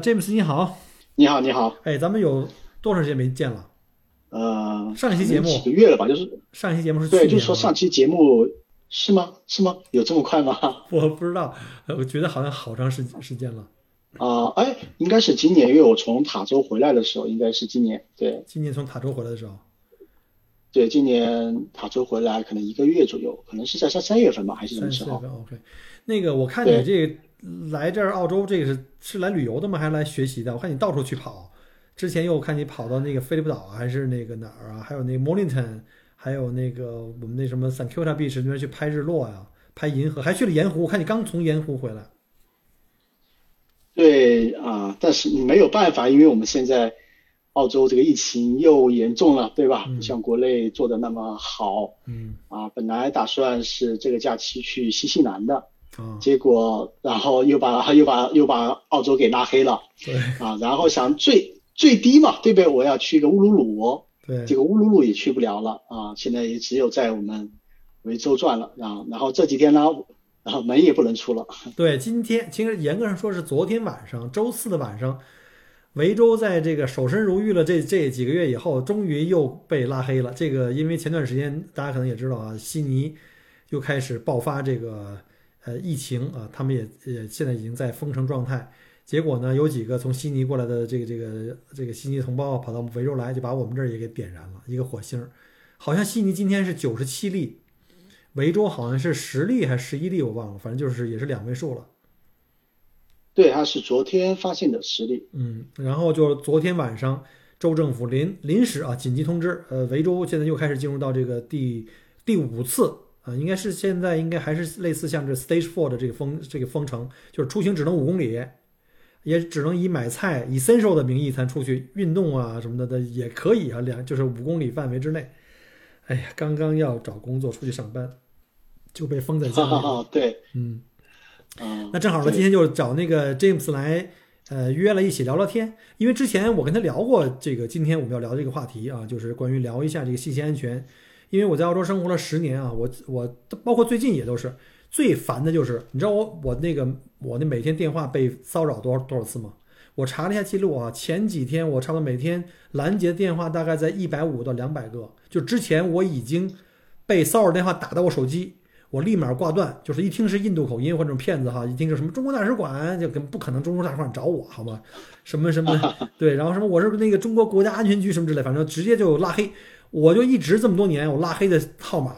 詹姆斯你好，你好，你好，哎，咱们有多长时间没见了？呃，上一期节目几个月了吧？就是上一期节目是对，就是说上期节目是吗？是吗？有这么快吗？我不知道，呃我觉得好像好长时时间了。啊、哎，应该是今年，因为我从塔州回来的时候，应该是今年，对今年从塔州回来的时候，对，今年塔州回来可能一个月左右，可能是在三三月份吧，还是什么时候？三四月份 OK。那个我看你这个来这儿澳洲，这个是是来旅游的吗？还是来学习的？我看你到处去跑，之前又看你跑到那个菲利普岛啊还是那个哪儿啊？还有那个 Mornington，还有那个我们那什么 San Kilda Beach 那边去拍日落呀、拍银河，还去了盐湖。我看你刚从盐湖回来。对啊、但是没有办法，因为我们现在澳洲这个疫情又严重了，对吧？不像国内做的那么好嗯啊。本来打算是这个假期去新西兰的。啊，结果然后又把又把又把澳洲给拉黑了。对。啊，然后想最最低嘛，对不对？我要去个乌鲁鲁，对。这个乌鲁鲁也去不了了。啊，现在也只有在我们维州转了。啊。然后这几天呢，然后门也不能出了，对，今天其实严格上说是昨天晚上，周四的晚上，维州在这个守身如玉了这这几个月以后，终于又被拉黑了。这个因为前段时间大家可能也知道啊，悉尼又开始爆发这个呃疫情啊，他们也也现在已经在封城状态。结果呢，有几个从悉尼过来的这个这个这个悉尼同胞跑到维州来，就把我们这儿也给点燃了一个火星儿。好像悉尼今天是九十七例，维州好像是十例还是十一例，我忘了，反正就是也是两位数了。对，他是昨天发现的实例，嗯，然后就昨天晚上，州政府临临时啊紧急通知，呃，维州现在又开始进入到这个第第五次啊、应该是现在应该还是类似像这 Stage Four 的这个封这个封城，就是出行只能五公里，也只能以买菜 essential 的名义才出去运动啊什么的的也可以啊，两就是五公里范围之内。哎呀，刚刚要找工作出去上班，就被封在家里 对，嗯。啊，那正好呢，今天就找那个 James 来，呃，约了一起聊聊天。因为之前我跟他聊过这个，今天我们要聊这个话题啊，就是关于聊一下这个信息安全。因为我在澳洲生活了十年啊，我我包括最近也都是最烦的就是，你知道我我那个我那每天电话被骚扰多少多少次吗？我查了一下记录啊，前几天我差不多每天拦截电话大概在一百五到两百个，就之前我已经被骚扰电话打到我手机，我立马挂断，就是一听是印度口音或者这种骗子哈，一听就什么中国大使馆，就跟不可能中国大使馆找我好吗？什么什么 对，然后什么我是那个中国国家安全局什么之类，反正直接就拉黑，我就一直这么多年我拉黑的号码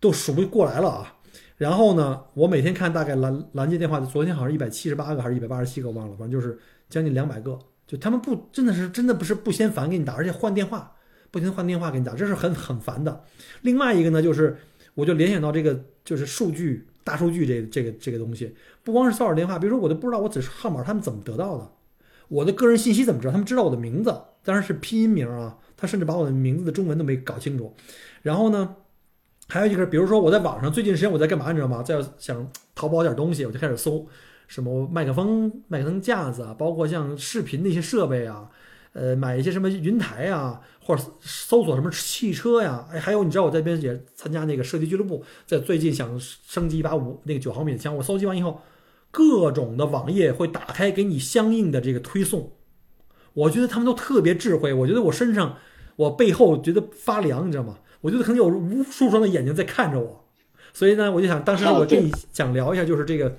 都数不过来了啊。然后呢，我每天看大概拦拦截电话，昨天好像一百七十八个还是一百八十七个，忘了，反正就是将近两百个。就他们不真的是真的不是不嫌烦给你打，而且换电话，不停换电话给你打，这是很很烦的。另外一个呢，就是我就联想到这个就是数据大数据这这个这个东西，不光是骚扰电话，比如说我都不知道我只是号码他们怎么得到的，我的个人信息怎么知道？他们知道我的名字，当然是拼音名啊，他甚至把我的名字的中文都没搞清楚。然后呢，还有一个，比如说我在网上最近时间我在干嘛，你知道吗？在想淘宝点东西，我就开始搜什么麦克风、麦克风架子啊，包括像视频那些设备啊，呃，买一些什么云台啊，或者搜索什么汽车呀，哎，还有你知道我在边也参加那个射击俱乐部，在最近想升级一把五那个九毫米的枪，我搜集完以后，各种的网页会打开给你相应的这个推送，我觉得他们都特别智慧，我觉得我身上我背后觉得发凉，你知道吗？我觉得可能有无数双的眼睛在看着我，所以呢，我就想当时我跟你想聊一下，就是这个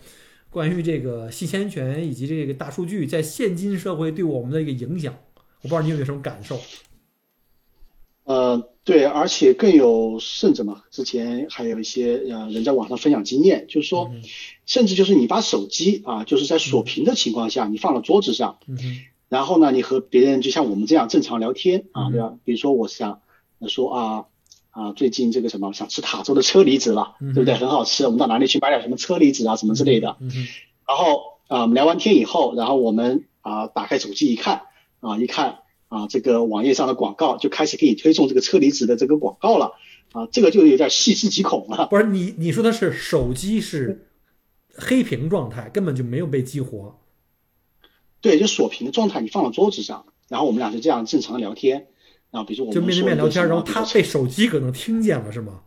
关于这个信息安全以及这个大数据在现今社会对我们的一个影响，我不知道你有没有什么感受？呃，对，而且更有甚者嘛，之前还有一些呃人在网上分享经验，就是说，嗯甚至就是你把手机啊，就是在锁屏的情况下，你放到桌子上，然后呢，你和别人就像我们这样正常聊天啊，嗯对吧？比如说我想呃说啊啊，最近这个什么想吃塔州的车厘子了，嗯对不对？很好吃，我们到哪里去买点什么车厘子啊，什么之类的。然后啊，我们聊完天以后，然后我们啊打开手机一看啊，一看啊这个网页上的广告就开始给你推送这个车厘子的这个广告了啊，这个就有点细思极恐了。不是你你说的是手机是黑屏状态，根本就没有被激活。对，就锁屏的状态，你放到桌子上，然后我们俩就这样正常聊天。然后比如说我们就面对面聊天，然后他被手机可能听见了，是吗？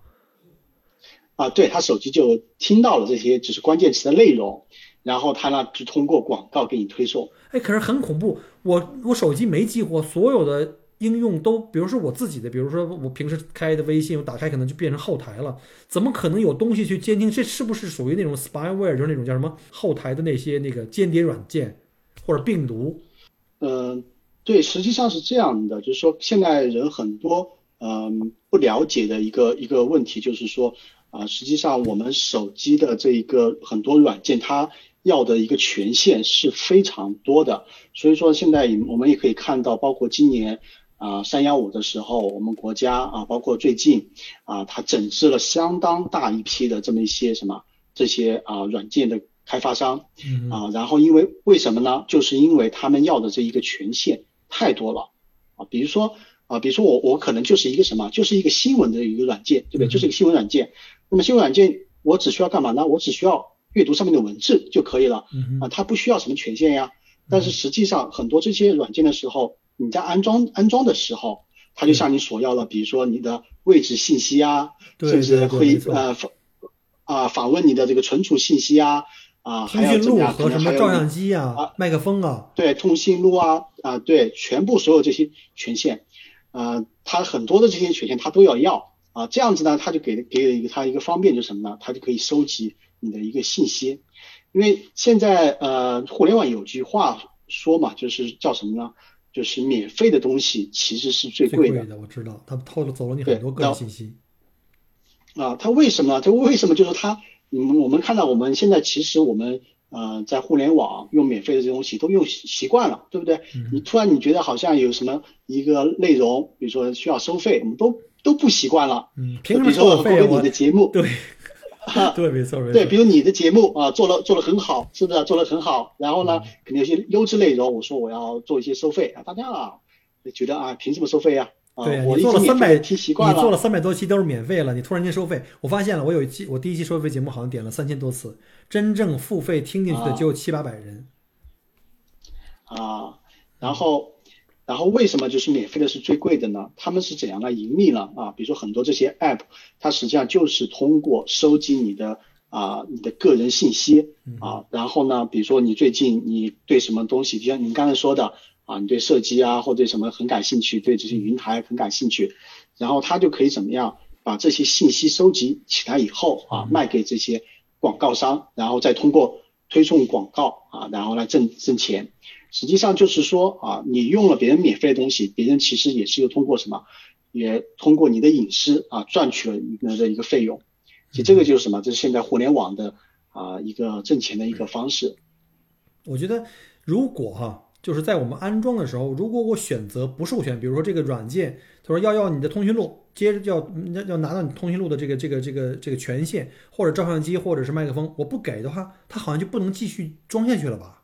啊，对他手机就听到了这些就是关键词的内容，然后他呢就通过广告给你推送。哎，可是很恐怖，我我手机没激活，所有的应用都，比如说我自己的，比如说我平时开的微信，我打开可能就变成后台了，怎么可能有东西去监听？这是不是属于那种 spyware，就是那种叫什么后台的那些那个间谍软件或者病毒？嗯，对，实际上是这样的，就是说现在人很多嗯不了解的一个一个问题，就是说啊，实际上我们手机的这一个很多软件它。要的一个权限是非常多的，所以说现在我们也可以看到，包括今年啊三幺五的时候，我们国家啊，包括最近啊，它整治了相当大一批的这么一些什么这些啊软件的开发商啊，然后因为为什么呢？就是因为他们要的这一个权限太多了啊，比如说啊，比如说我我可能就是一个什么，就是一个新闻的一个软件，对不对？就是一个新闻软件，那么新闻软件我只需要干嘛呢？我只需要。阅读上面的文字就可以了，啊，它不需要什么权限呀。但是实际上很多这些软件的时候，你在安装安装的时候，它就向你索要了，比如说你的位置信息啊，甚至会呃访啊访问你的这个存储信息啊，啊，通讯录和什么照相机啊、麦克风啊，对，通讯录啊啊，对，全部所有这些权限，啊，他很多的这些权限他都要要啊，这样子呢，他就给给了一个他一个方便，就是什么呢？他就可以收集。你的一个信息，因为现在呃，互联网有句话说嘛，就是叫什么呢？就是免费的东西其实是最贵的。我知道，他偷了走了你很多个人信息。啊，他为什么？他为什么？就是他，嗯，我们看到我们现在其实我们呃在互联网用免费的这东西都用习惯了，对不对？你突然你觉得好像有什么一个内容，比如说需要收费，我们都都不习惯了。嗯，凭什么收费？你的节目对。对，没错，没错。对，比如你的节目啊，做了做的很好，是不是做的很好？然后呢，肯定有些优质内容，我说我要做一些收费啊，大家啊觉得啊，凭什么收费呀？对，我做了三百期习惯了，你做了三百多期都是免费了，你突然间收费，我发现了，我有一期我第一期收费节目好像点了三千多次，真正付费听进去的只有七八百人。啊，然后。然后为什么就是免费的是最贵的呢？他们是怎样来盈利呢？啊，比如说很多这些 app，它实际上就是通过收集你的啊你的个人信息啊，然后呢，比如说你最近你对什么东西，就像您刚才说的啊，你对射击啊或对什么很感兴趣，对这些云台很感兴趣，然后他就可以怎么样把这些信息收集起来以后啊，卖给这些广告商，然后再通过推送广告啊，然后来挣挣钱。实际上就是说啊，你用了别人免费的东西，别人其实也是又通过什么，也通过你的隐私啊赚取了一个的一个费用。其实这个就是什么？这是现在互联网的啊一个挣钱的一个方式。我觉得如果哈，就是在我们安装的时候，如果我选择不授权，比如说这个软件，他说要要你的通讯录，接着要要拿到你通讯录的这个这个这个这个权限，或者照相机或者是麦克风，我不给的话，它好像就不能继续装下去了吧？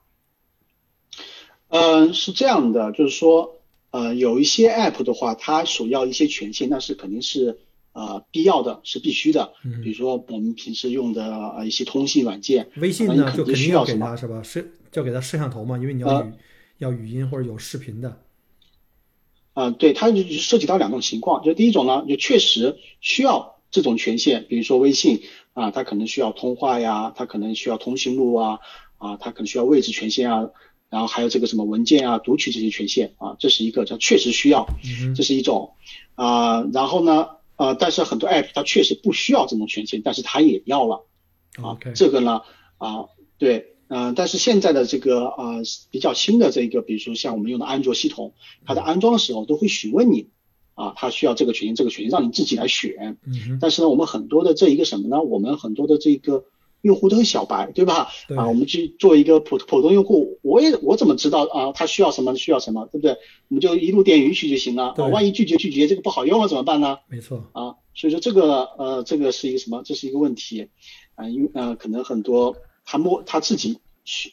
嗯，是这样的，就是说，呃，有一些 app 的话，它所要一些权限，那是肯定是呃必要的，是必须的。嗯。比如说我们平时用的呃一些通信软件，微信呢就肯定要给他是吧？摄要给他摄像头嘛，因为你要语要语音或者有视频的。啊，对，它就涉及到两种情况，就第一种呢，就确实需要这种权限，比如说微信啊，它可能需要通话呀，它可能需要通讯录啊，啊，它可能需要位置权限啊。然后还有这个什么文件啊、读取这些权限啊，这是一个，叫确实需要，这是一种啊。然后呢，呃，但是很多 app 它确实不需要这种权限，但是它也要了啊。这个呢，啊，对，嗯，但是现在的这个呃比较新的这个，比如说像我们用的安卓系统，它在安装的时候都会询问你啊，它需要这个权限，这个权限让你自己来选。嗯但是呢，我们很多的这一个什么呢？我们很多的这个。用户都是小白，对吧？啊，我们去做一个普普通用户，我也我怎么知道啊？他需要什么？需要什么？对不对？我们就一路点允许就行了。啊，万一拒绝拒绝，这个不好用了怎么办呢？没错。啊，所以说这个呃，这个是一个什么？这是一个问题啊，因呃，可能很多他摸他自己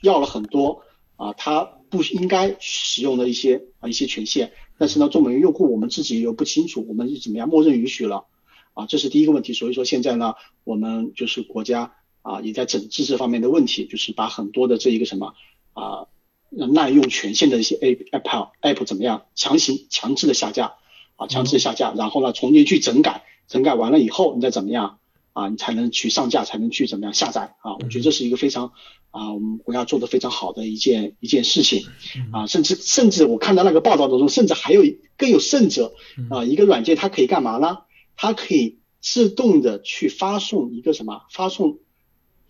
要了很多啊，他不应该使用的一些啊一些权限，但是呢，作为用户，我们自己又不清楚，我们是怎么样默认允许了啊？这是第一个问题。所以说现在呢，我们就是国家。啊，也在整治这方面的问题，就是把很多的这一个什么啊滥用权限的一些 A App、App 怎么样强行强制的下架啊，强制下架，然后呢重新去整改，整改完了以后你再怎么样啊，你才能去上架，才能去怎么样下载啊？我觉得这是一个非常啊，我们国家做的非常好的一件一件事情啊，甚至甚至我看到那个报道当中，甚至还有更有甚者啊，一个软件它可以干嘛呢？它可以自动的去发送一个什么？发送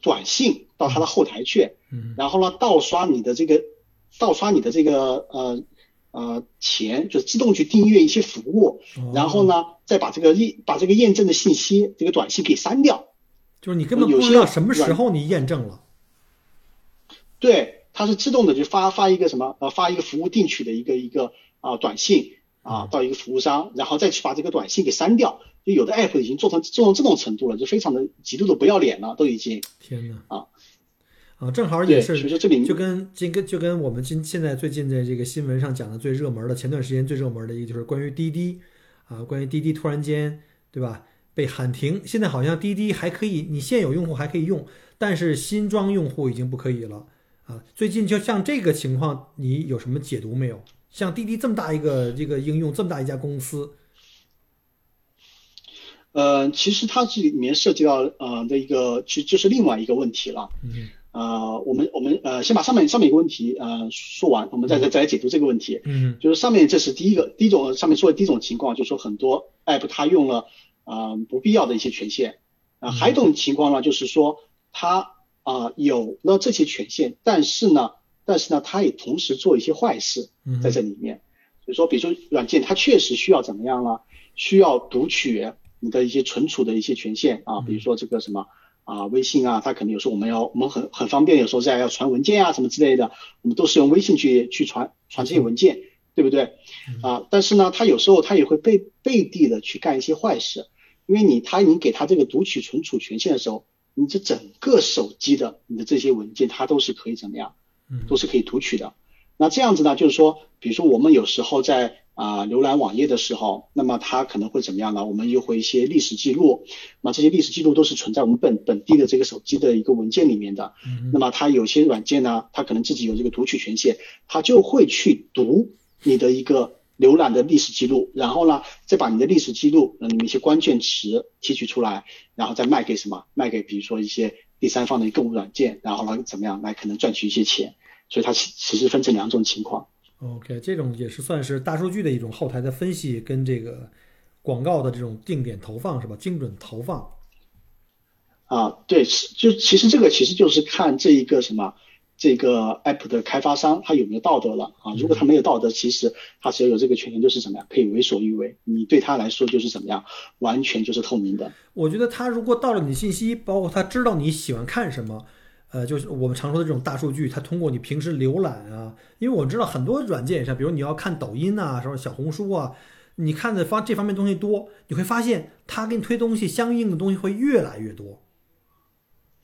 短信到他的后台去，然后呢，盗刷你的这个盗刷你的这个呃。呃，钱就是自动去订阅一些服务，然后呢，再把这个验把这个验证的信息，这个短信给删掉。就是你根本不知道什么时候你验证了。对，它是自动的就发发一个什么呃发一个服务定取的一个一个啊短信啊到一个服务商，然后再去把这个短信给删掉。就有的 app 已经做成做成这种程度了，就非常的极度的不要脸了，都已经。天呐。啊。啊，正好也是，这里就跟就跟就跟我们今现在最近的这个新闻上讲的最热门的，前段时间最热门的一个就是关于滴滴啊，关于滴滴突然间对吧被喊停，现在好像滴滴还可以，你现有用户还可以用，但是新装用户已经不可以了啊。最近就像这个情况，你有什么解读没有？像滴滴这么大一个这个应用，这么大一家公司，呃，其实它这里面涉及到呃的一个，就就是另外一个问题了。嗯。呃，我们我们呃，先把上面上面一个问题呃说完，我们再再再来解读这个问题。嗯，就是上面这是第一个第一种上面说的第一种情况，就是说很多 app 它用了啊不必要的一些权限啊，还有一种情况呢，就是说它啊有了这些权限，但是呢，但是呢，它也同时做一些坏事在这里面。就说比如说软件它确实需要怎么样呢？需要读取你的一些存储的一些权限啊，比如说这个什么。啊，微信啊，它可能有时候我们要我们很很方便，有时候在要传文件啊什么之类的，我们都是用微信去去传传这些文件，对不对？啊，但是呢，它有时候它也会背背地的去干一些坏事，因为你他你给他这个读取存储权限的时候，你这整个手机的你的这些文件，它都是可以怎么样？都是可以读取的。那这样子呢，就是说，比如说我们有时候在啊，浏览网页的时候，那么它可能会怎么样呢？我们又会一些历史记录，那这些历史记录都是存在我们本本地的这个手机的一个文件里面的。那么它有些软件呢，它可能自己有这个读取权限，它就会去读你的一个浏览的历史记录，然后呢，再把你的历史记录里面一些关键词提取出来，然后再卖给什么？卖给比如说一些第三方的购物软件，然后呢怎么样来可能赚取一些钱？所以它其其实分成两种情况。OK，这种也是算是大数据的一种后台的分析，跟这个广告的这种定点投放是吧？精准投放。啊，对，就其实这个其实就是看这一个什么，这个 app 的开发商他有没有道德了啊？如果他没有道德，其实他只要有这个权限，就是怎么样可以为所欲为，你对他来说就是怎么样，完全就是透明的。我觉得他如果盗了你信息，包括他知道你喜欢看什么。呃，就是我们常说的这种大数据，它通过你平时浏览啊，因为我知道很多软件上，比如你要看抖音啊，什么小红书啊，你看的方这方面东西多，你会发现它给你推东西，相应的东西会越来越多，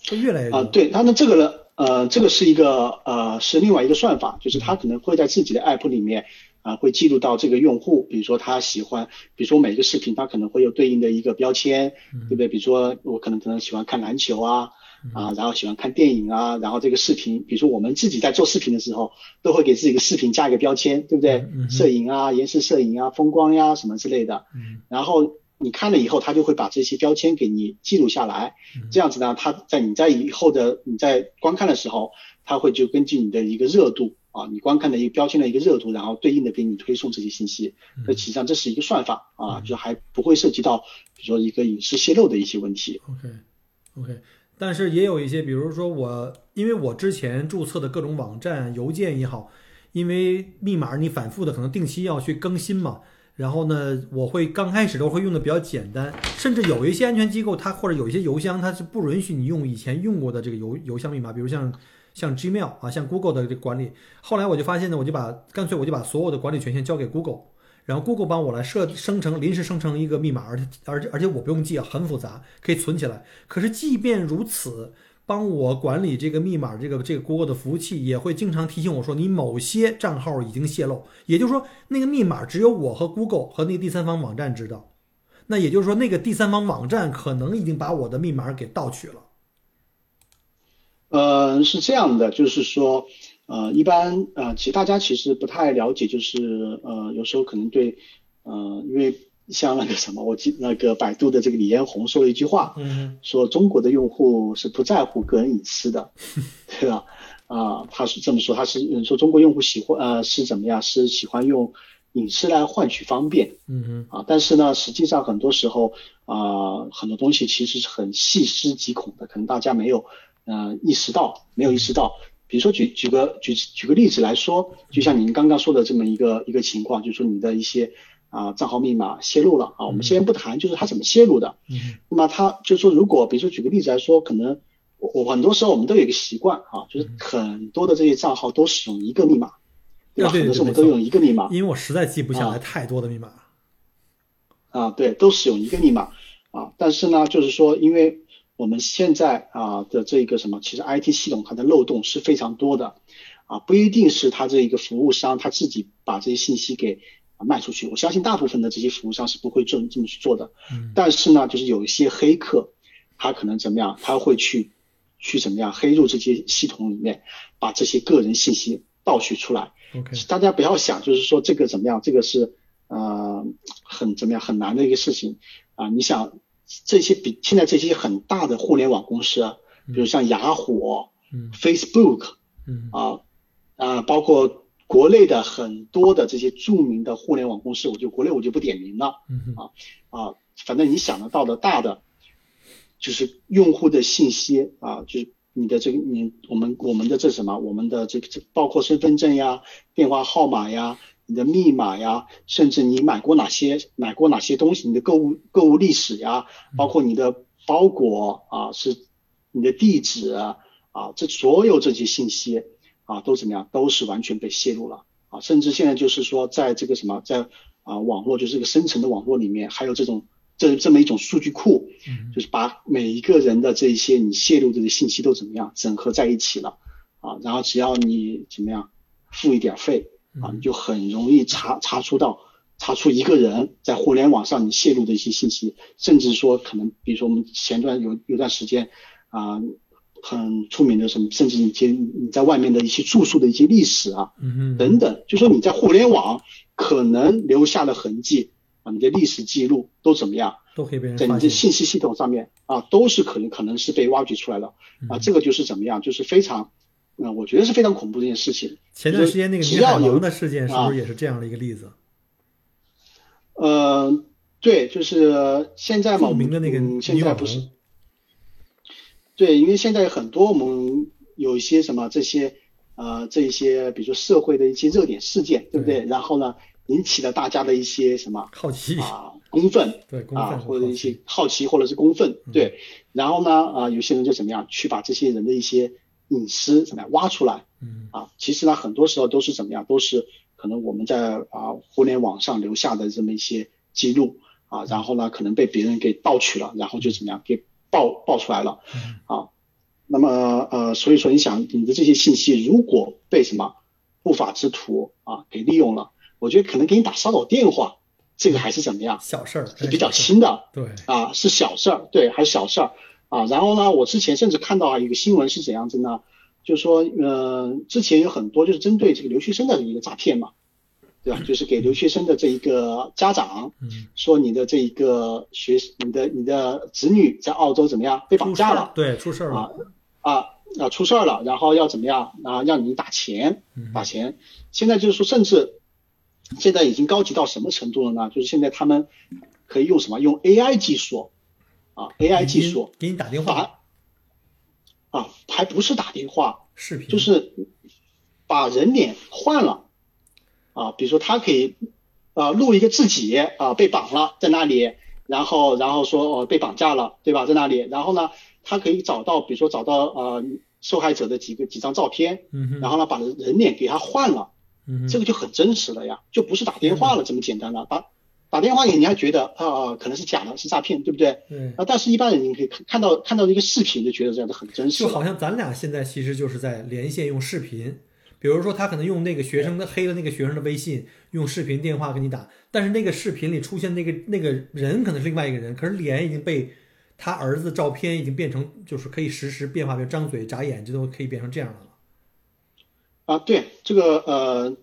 会越来越多。啊，对，它的这个呢，呃，这个是一个呃，是另外一个算法，就是它可能会在自己的 app 里面啊，会记录到这个用户，比如说他喜欢，比如说每个视频它可能会有对应的一个标签，对不对？比如说我可能可能喜欢看篮球啊。啊，然后喜欢看电影啊，然后这个视频，比如说我们自己在做视频的时候，都会给自己的视频加一个标签，对不对？摄影啊，延时摄影啊，风光呀什么之类的。嗯。然后你看了以后，他就会把这些标签给你记录下来。这样子呢，他在你在以后的你在观看的时候，他会就根据你的一个热度啊，你观看的一个标签的一个热度，然后对应的给你推送这些信息。那实际上这是一个算法啊，就还不会涉及到比如说一个隐私泄露的一些问题。OK，OK。但是也有一些，比如说我，因为我之前注册的各种网站、邮件也好，因为密码你反复的可能定期要去更新嘛，然后呢，我会刚开始都会用的比较简单，甚至有一些安全机构它或者有一些邮箱它是不允许你用以前用过的这个邮邮箱密码，比如像像 Gmail 啊，像 Google 的这个管理。后来我就发现呢，我就把干脆我就把所有的管理权限交给 Google。然后 Google 帮我来设生成临时生成一个密码，而且而且而且我不用记啊，很复杂，可以存起来。可是即便如此，帮我管理这个密码，这个这个 Google 的服务器也会经常提醒我说，你某些账号已经泄露。也就是说，那个密码只有我和 Google 和那个第三方网站知道。那也就是说，那个第三方网站可能已经把我的密码给盗取了。呃，是这样的，就是说。呃，一般呃，其实大家其实不太了解，就是呃，有时候可能对，呃，因为像那个什么，我记那个百度的这个李彦宏说了一句话，嗯说中国的用户是不在乎个人隐私的，对吧？啊，他是这么说，他是嗯说中国用户喜欢呃是怎么样？是喜欢用隐私来换取方便嗯啊，但是呢，实际上很多时候啊、很多东西其实是很细思极恐的，可能大家没有呃意识到，没有意识到。比如说举举个举举个例子来说，就像您刚刚说的这么一个一个情况，就是说你的一些啊、账号密码泄露了啊，我们先不谈就是它怎么泄露的，嗯那么它就是说，如果比如说举个例子来说，可能我我很多时候我们都有一个习惯啊，就是很多的这些账号都使用一个密码，对吧？很多时候我们都用一个密码因为我实在记不下来啊太多的密码。啊，对，都使用一个密码啊。但是呢，就是说，因为我们现在啊的这个什么，其实 IT 系统它的漏洞是非常多的啊，不一定是它这一个服务商他自己把这些信息给啊卖出去，我相信大部分的这些服务商是不会这么这么去做的。嗯但是呢，就是有一些黑客，他可能怎么样，他会去去怎么样黑入这些系统里面，把这些个人信息盗取出来。OK，大家不要想，就是说这个怎么样，这个是呃很怎么样很难的一个事情啊。你想这些比现在这些很大的互联网公司啊，比如像雅虎、嗯。Facebook 嗯。啊啊，包括国内的很多的这些著名的互联网公司，我就国内我就不点名了。嗯哼。啊，反正你想得到的大的，就是用户的信息啊，就是你的这个你我们我们的这什么，我们的这个这包括身份证呀、电话号码呀、你的密码呀，甚至你买过哪些买过哪些东西，你的购物购物历史呀，包括你的包裹啊，是你的地址啊，啊这所有这些信息啊都怎么样，都是完全被泄露了啊，甚至现在就是说在这个什么在啊网络就是这个深层的网络里面，还有这种这这么一种数据库，嗯。就是把每一个人的这一些你泄露的信息都怎么样整合在一起了啊，然后只要你怎么样付一点费啊，你就很容易查查出到查出一个人在互联网上你泄露的一些信息，甚至说可能比如说我们前段有有段时间啊。很出名的什么，甚至你接你在外面的一些住宿的一些历史啊，嗯哼等等，就说你在互联网可能留下的痕迹啊，你的历史记录都怎么样，都可以被人在你的。信息系统上面啊，都是可能可能是被挖掘出来的啊，这个就是怎么样，就是非常，嗯、我觉得是非常恐怖的一件事情。前段时间那个倪海只要有王的事件是不啊是也是这样的一个例子？呃，对，就是现在嘛，我们著名的那个嗯、现在不是，对，因为现在很多我们有一些什么这些呃这一些，比如说社会的一些热点事件，对不对？然后呢，引起了大家的一些什么好奇，啊公愤啊，对公愤或者一些好奇或者是公愤，嗯对。然后呢，啊，有些人就怎么样去把这些人的一些隐私怎么样挖出来嗯啊？其实呢，很多时候都是怎么样，都是可能我们在啊互联网上留下的这么一些记录啊，然后呢，可能被别人给盗取了，然后就怎么样给爆爆出来了嗯啊。那么呃，所以说你想你的这些信息如果被什么不法之徒啊给利用了，我觉得可能给你打骚扰电话，这个还是怎么样？小事儿是比较轻的对，啊，是小事儿，对，还是小事儿啊。然后呢，我之前甚至看到啊，有个新闻是怎样子呢？就是说，呃，之前有很多就是针对这个留学生的一个诈骗嘛，对吧？就是给留学生的这一个家长嗯，说你的这一个学，你的你的子女在澳洲怎么样被绑架了对，出事儿啊了，啊啊出事儿了，然后要怎么样啊？让你打钱，嗯打钱。现在就是说，甚至现在已经高级到什么程度了呢？就是现在他们可以用什么？用 AI 技术啊，AI 技术给你打电话，啊，还不是打电话，视频就是把人脸换了啊，比如说他可以啊录一个自己啊被绑了在那里，然后然后说哦被绑架了，对吧？在那里，然后呢，他可以找到比如说找到呃受害者的几个几张照片，嗯哼，然后呢把人脸给他换了，这个就很真实了呀，就不是打电话了这么简单了。打打电话给你还觉得啊、可能是假的，是诈骗，对不对？对，啊，但是一般人你可以看看到看到一个视频就觉得这样的很真实。就好像咱俩现在其实就是在连线用视频，比如说他可能用那个学生的黑了那个学生的微信，用视频电话给你打，但是那个视频里出现那个那个人可能是另外一个人，可是脸已经被他儿子照片已经变成就是可以实时变化，比如张嘴眨眼这都可以变成这样的了。啊，对这个呃，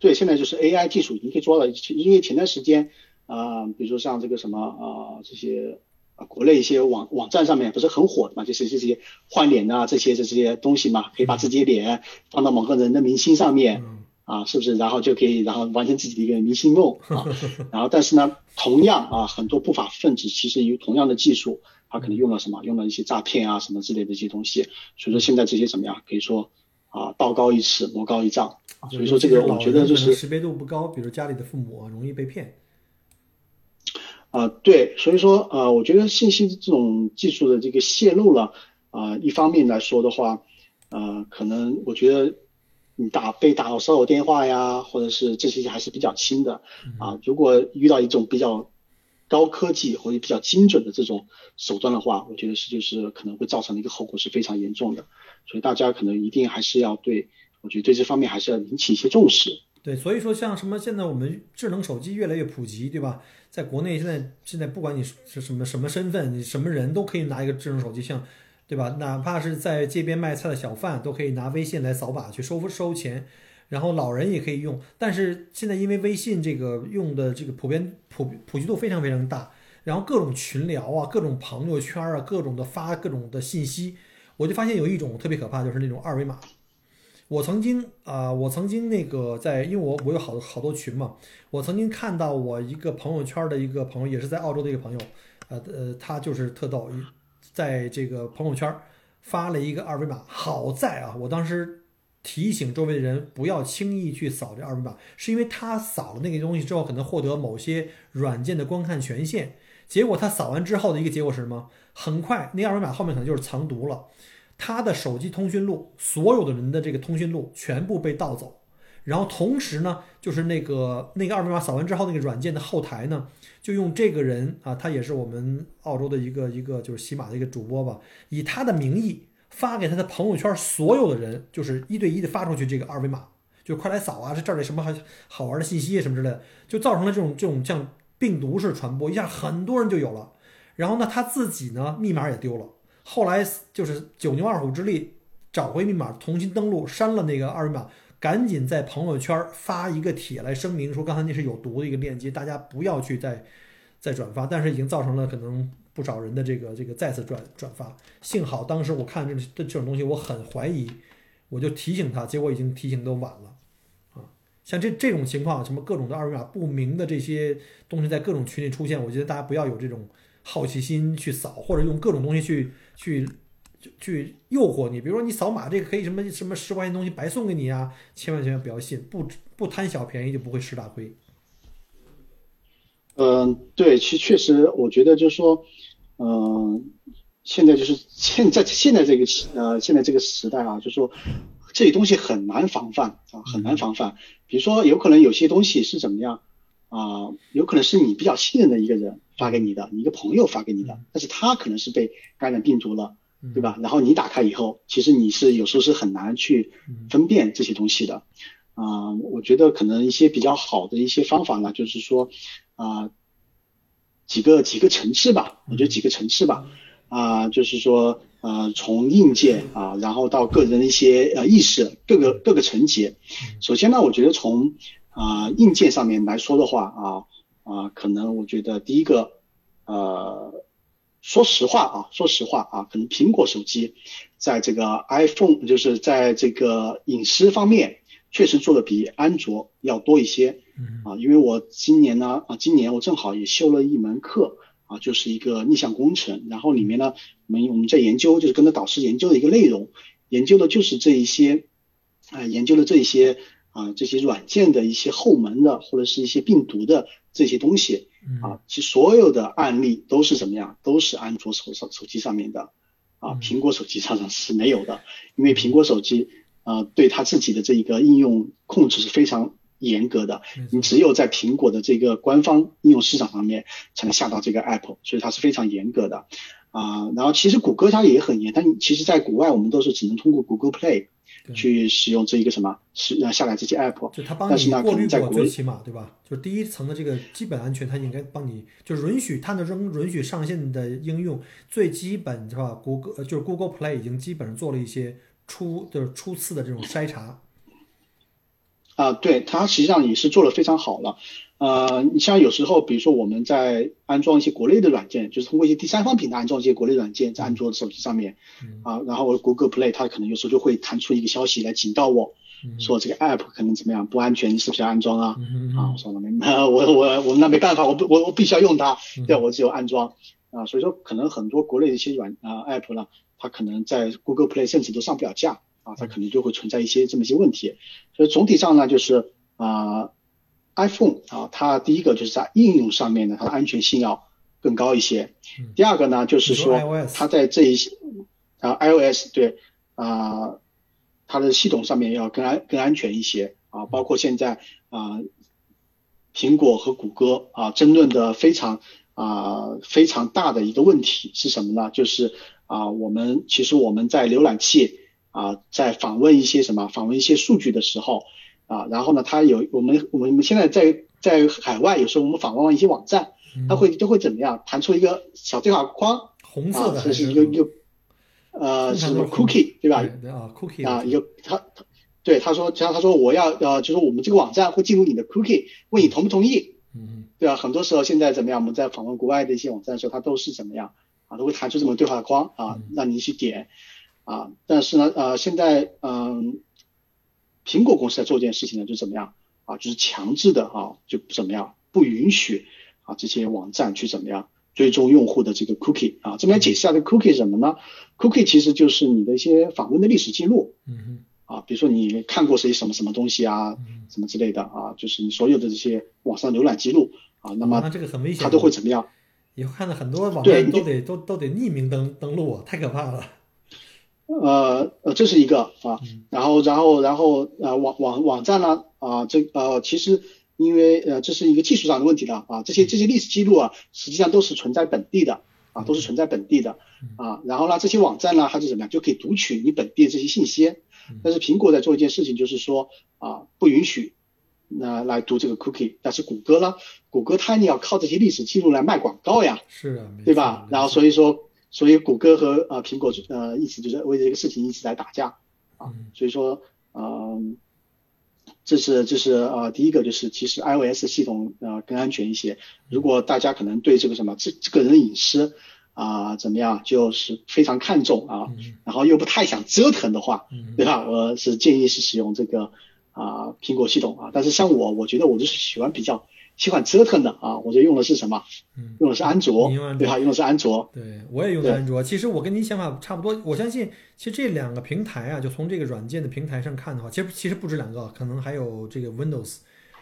对，现在就是 AI 技术已经可以做到，因为前段时间啊，比如说像这个什么啊这些啊国内一些网网站上面不是很火的嘛，就是这些换脸啊这些这些东西嘛，可以把自己的脸放到某个人的明星上面。啊，是不是？然后就可以，然后完成自己的一个明星梦啊。然后，但是呢，同样啊，很多不法分子其实有同样的技术，他可能用了什么？用了一些诈骗啊，什么之类的一些东西。所以说，现在这些怎么样？可以说啊，道高一尺，魔高一丈。所以说，这个我觉得就是识别度不高，比如家里的父母容易被骗。啊，对，所以说呃，我觉得信息这种技术的这个泄露了啊，一方面来说的话，啊，可能我觉得。你打被打到骚扰电话呀，或者是这些还是比较轻的啊。如果遇到一种比较高科技或者比较精准的这种手段的话，我觉得是就是可能会造成的一个后果是非常严重的。所以大家可能一定还是要对，我觉得对这方面还是要引起一些重视。对，所以说像什么现在我们智能手机越来越普及，对吧？在国内现在现在不管你是什么什么身份，你什么人都可以拿一个智能手机，像。对吧？哪怕是在街边卖菜的小贩，都可以拿微信来扫码去收收钱，然后老人也可以用。但是现在因为微信这个用的这个普遍普普及度非常非常大，然后各种群聊啊，各种朋友圈啊，各种的发各种的信息，我就发现有一种特别可怕，就是那种二维码。我曾经啊，我曾经那个在，因为我我有好多好多群嘛，我曾经看到我一个朋友圈的一个朋友，也是在澳洲的一个朋友，呃呃，他就是特逗。在这个朋友圈发了一个二维码，好在啊，我当时提醒周围的人不要轻易去扫这二维码，是因为他扫了那个东西之后，可能获得某些软件的观看权限。结果他扫完之后的一个结果是什么？很快那二维码后面可能就是藏毒了，他的手机通讯录，所有的人的这个通讯录全部被盗走。然后同时呢，就是那个那个二维码扫完之后，那个软件的后台呢。就用这个人啊，他也是我们澳洲的一个一个就是喜马的一个主播吧，以他的名义发给他的朋友圈所有的人，就是一对一的发出去这个二维码，就快来扫啊，这这里什么好好玩的信息什么之类的，就造成了这种这种像病毒式传播，一下很多人就有了。然后呢，他自己呢密码也丢了，后来就是九牛二虎之力找回密码，重新登录，删了那个二维码。赶紧在朋友圈发一个帖来声明，说刚才那是有毒的一个链接，大家不要去再再转发。但是已经造成了可能不少人的这个这个再次转转发。幸好当时我看这这这种东西，我很怀疑，我就提醒他，结果已经提醒都晚了啊。像这这种情况，什么各种的二维码不明的这些东西在各种群里出现，我觉得大家不要有这种好奇心去扫，或者用各种东西去去。去诱惑你，比如说你扫码这个可以什么什么十块钱东西白送给你啊，千万千万不要信，不不贪小便宜就不会吃大亏。嗯，对，其实确实，我觉得就是说，嗯，现在就是现在现在这个呃现在这个时代啊，就是说这些东西很难防范啊，很难防范。比如说有可能有些东西是怎么样啊，有可能是你比较信任的一个人发给你的，你一个朋友发给你的，但是他可能是被感染病毒了。对吧？然后你打开以后，其实你是有时候是很难去分辨这些东西的。啊，我觉得可能一些比较好的一些方法呢，就是说啊，几个几个层次吧。我觉得几个层次吧。啊，就是说呃，从硬件啊，然后到个人的一些呃意识，各个各个层级。首先呢，我觉得从啊硬件上面来说的话啊啊，可能我觉得第一个呃。说实话啊，说实话啊，可能苹果手机在这个 iPhone 就是在这个隐私方面确实做的比安卓要多一些。啊，因为我今年呢啊，今年我正好也修了一门课啊，就是一个逆向工程，然后里面呢，我们我们在研究，就是跟着导师研究的一个内容，研究的就是这一些啊，研究的这一些啊，这些软件的一些后门的或者是一些病毒的这些东西。啊，其实所有的案例都是怎么样？都是安卓手手手机上面的，啊，苹果手机上上是没有的，因为苹果手机啊，对它自己的这一个应用控制是非常严格的，你只有在苹果的这个官方应用市场上面才能下到这个 App，所以它是非常严格的，啊，然后其实谷歌它也很严，但其实在国外我们都是只能通过 Google Play。去使用这一个什么，是呃下载这些 app，就它帮你过滤过最起码对吧？就是第一层的这个基本安全，它应该帮你，就是允许它的仍允许上线的应用，最基本是吧？Google 就是 Google Play 已经基本上做了一些初就是初次的这种筛查。啊，对，它实际上也是做的非常好了。呃，你像有时候，比如说我们在安装一些国内的软件，就是通过一些第三方平台安装一些国内软件在安卓手机上面，啊，然后 Google Play 它可能有时候就会弹出一个消息来警告我，说这个 App 可能怎么样不安全，你是不是要安装啊？啊，我说了没，我我我那没办法，我不我我必须要用它，对，我只有安装。啊，所以说可能很多国内的一些软啊 App 呢，它可能在 Google Play 甚至都上不了架啊，它可能就会存在一些这么一些问题，所以总体上呢，就是啊。iPhone 啊，它第一个就是在应用上面呢，它的安全性要更高一些。第二个呢，就是说它在这一些啊 iOS 对啊，它的系统上面要更安更安全一些啊。包括现在啊，苹果和谷歌啊争论的非常啊非常大的一个问题是什么呢？就是啊，我们其实我们在浏览器啊在访问一些什么访问一些数据的时候。啊，然后呢，它有我们我们现在在在海外，有时候我们访问一些网站，它会都会怎么样？弹出一个小对话框，红色的，这是一个一个呃是 cookie 对吧？啊，cookie 啊，一个他他对他说，只要他说我要呃，就是我们这个网站会进入你的 cookie，问你同不同意？嗯，对吧？很多时候现在怎么样？我们在访问国外的一些网站的时候，它都是怎么样？啊，都会弹出这么对话框啊，让你去点啊。但是呢，呃，现在嗯。苹果公司在做一件事情呢，就怎么样啊？就是强制的啊，就怎么样，不允许啊这些网站去怎么样追踪用户的这个 cookie 啊。这边解释一下，这 cookie 是什么呢？cookie 其实就是你的一些访问的历史记录，嗯哼，啊，比如说你看过谁什么什么东西啊，什么之类的啊，就是你所有的这些网上浏览记录啊，那么那这个很危险，它都会怎么样？以后看到很多网站都得都都得匿名登登录啊，太可怕了。呃呃，这是一个啊，然后然后然后呃网网网站呢啊这呃其实因为呃这是一个技术上的问题了啊，这些这些历史记录啊实际上都是存在本地的啊，都是存在本地的啊，然后呢这些网站呢它是怎么样？就可以读取你本地的这些信息，但是苹果在做一件事情就是说啊不允许那来读这个 cookie，但是谷歌呢，谷歌它你要靠这些历史记录来卖广告呀，是啊，对吧？然后所以说。所以谷歌和呃苹果呃一直就是为这个事情一直在打架啊，所以说嗯，这是这是呃第一个就是其实 iOS 系统呃更安全一些。如果大家可能对这个什么这这个人隐私啊怎么样就是非常看重啊，然后又不太想折腾的话，对吧？我是建议是使用这个啊苹果系统啊。但是像我，我觉得我就是喜欢比较。喜欢折腾的啊，我就用的是什么？嗯，用的是安卓，对吧？用的是安卓。对，我也用的安卓。其实我跟您想法差不多。我相信，其实这两个平台啊，就从这个软件的平台上看的话，其实其实不止两个，可能还有这个 Windows。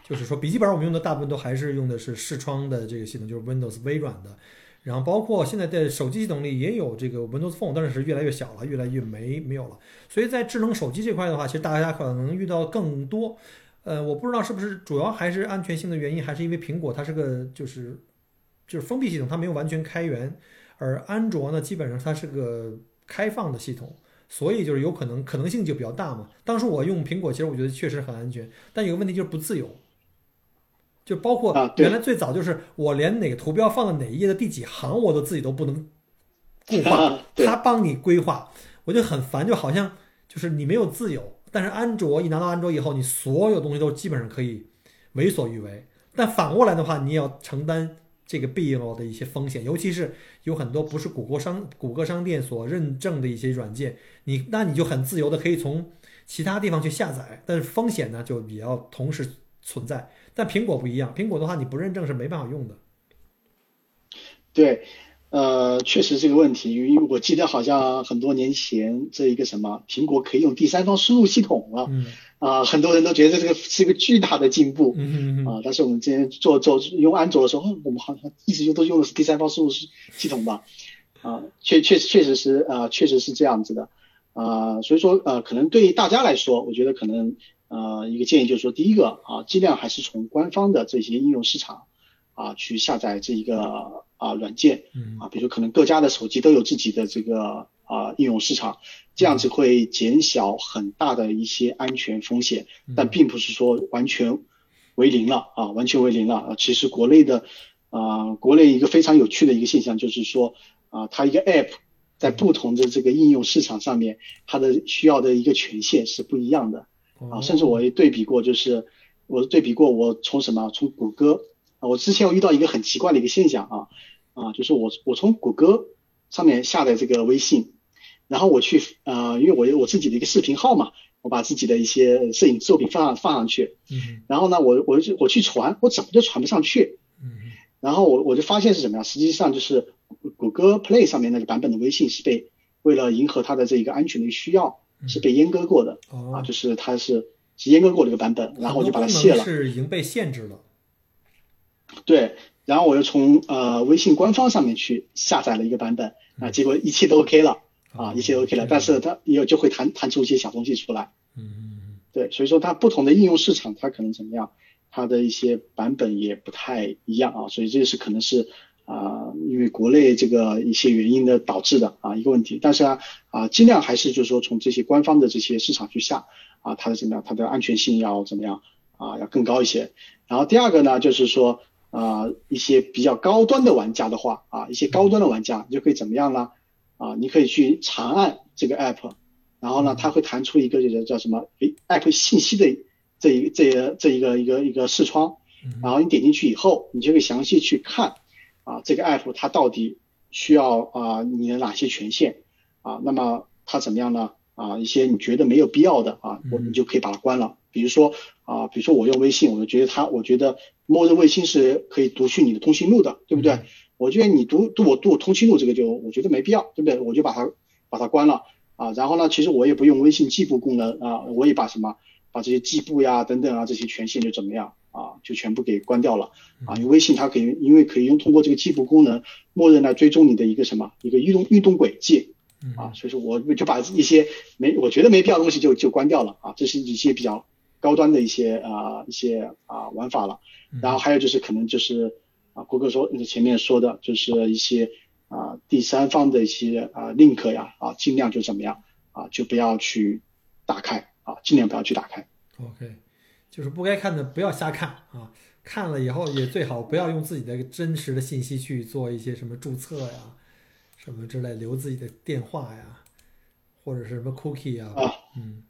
就是说，笔记本我们用的大部分都还是用的是视窗的这个系统，就是 Windows 微软的。然后包括现在的手机系统里也有这个 Windows Phone，但是越来越小了，越来越没没有了。所以在智能手机这块的话，其实大家可能遇到更多。呃，我不知道是不是主要还是安全性的原因，还是因为苹果它是个就是就是封闭系统，它没有完全开源，而安卓呢，基本上它是个开放的系统，所以就是有可能可能性就比较大嘛。当时我用苹果，其实我觉得确实很安全，但有个问题就是不自由，就包括原来最早就是我连哪个图标放在哪一页的第几行我都自己都不能固化，它帮你规划，我就很烦，就好像就是你没有自由。但是安卓一拿到安卓以后，你所有东西都基本上可以为所欲为。但反过来的话，你也要承担这个必要的一些风险，尤其是有很多不是谷歌商谷歌商店所认证的一些软件，你那你就很自由的可以从其他地方去下载，但是风险呢就也要同时存在。但苹果不一样，苹果的话你不认证是没办法用的。对。呃，确实这个问题，因为我记得好像很多年前这一个什么苹果可以用第三方输入系统了，啊，很多人都觉得这个是一个巨大的进步，啊，但是我们之前做做用安卓的时候，我们好像一直用都用的是第三方输入系系统吧，啊，确确确实是啊，确实是这样子的，啊，所以说呃，可能对于大家来说，我觉得可能呃一个建议就是说，第一个啊，尽量还是从官方的这些应用市场啊去下载这一个。啊，软件，啊，比如可能各家的手机都有自己的这个啊应用市场，这样子会减小很大的一些安全风险，但并不是说完全为零了啊，完全为零了啊。其实国内的啊，国内一个非常有趣的一个现象就是说啊，它一个 App 在不同的这个应用市场上面，它的需要的一个权限是不一样的啊。甚至我也对比过，就是我对比过，我从什么从谷歌啊，我之前我遇到一个很奇怪的一个现象啊啊，就是我我从谷歌上面下载这个微信，然后我去呃，因为我有我自己的一个视频号嘛，我把自己的一些摄影作品放上放上去，嗯然后呢，我我就我去传，我怎么就传不上去？嗯然后我我就发现是什么呀？实际上就是谷歌 Play 上面那个版本的微信是被为了迎合它的这一个安全的需要，是被阉割过的啊，哦，就是它是是阉割过的一个版本，然后我就把它卸了。是已经被限制了。对，然后我又从呃微信官方上面去下载了一个版本，啊，结果一切都 OK 了啊，一切都 OK 了，但是它也就会弹弹出一些小东西出来。嗯对，所以说它不同的应用市场，它可能怎么样，它的一些版本也不太一样啊，所以这是可能是啊、因为国内这个一些原因的导致的啊一个问题。但是啊啊，尽量还是就是说从这些官方的这些市场去下啊，它的怎么样，它的安全性要怎么样啊，要更高一些。然后第二个呢，就是说啊、一些比较高端的玩家的话啊，一些高端的玩家你就可以怎么样呢？啊，你可以去长按这个 app。然后呢，它会弹出一个这个叫什么诶 app 信息的这一这一这一个一个一个视窗，嗯然后你点进去以后，你就可以详细去看啊这个 app 它到底需要啊你的哪些权限啊，那么它怎么样呢？啊一些你觉得没有必要的啊，我们就可以把它关了。比如说啊，比如说我用微信，我就觉得它，我觉得默认微信是可以读取你的通讯录的，对不对？我觉得你读读我读我通讯录这个就我觉得没必要，对不对？我就把它把它关了。啊，然后呢，其实我也不用微信计步功能啊，我也把什么把这些计步呀等等啊这些权限就怎么样啊，就全部给关掉了啊。因为微信它可以，因为可以用通过这个计步功能，默认来追踪你的一个什么一个运动运动轨迹啊，所以说我就把一些没我觉得没必要的东西就就关掉了啊。这是一些比较高端的一些啊一些啊玩法了。然后还有就是可能就是啊，郭哥说前面说的就是一些。啊，第三方的一些啊 link 呀，啊，尽量就怎么样啊，就不要去打开啊，尽量不要去打开。OK，就是不该看的不要瞎看啊，看了以后也最好不要用自己的真实的信息去做一些什么注册呀，什么之类，留自己的电话呀，或者是什么 cookie 呀，啊，嗯，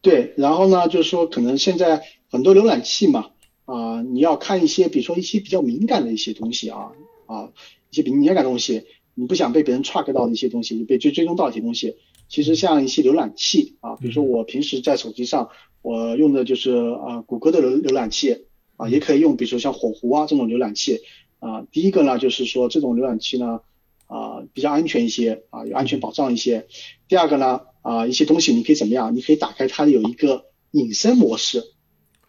对，然后呢，就是说可能现在很多浏览器嘛，啊，你要看一些，比如说一些比较敏感的一些东西啊，啊。一些比敏感的东西，你不想被别人 track 到的一些东西，被追追踪到一些东西，其实像一些浏览器啊，比如说我平时在手机上我用的就是啊谷歌的浏浏览器啊，也可以用，比如说像火狐啊这种浏览器啊。第一个呢，就是说这种浏览器呢啊比较安全一些啊，有安全保障一些。第二个呢啊一些东西你可以怎么样？你可以打开它有一个隐身模式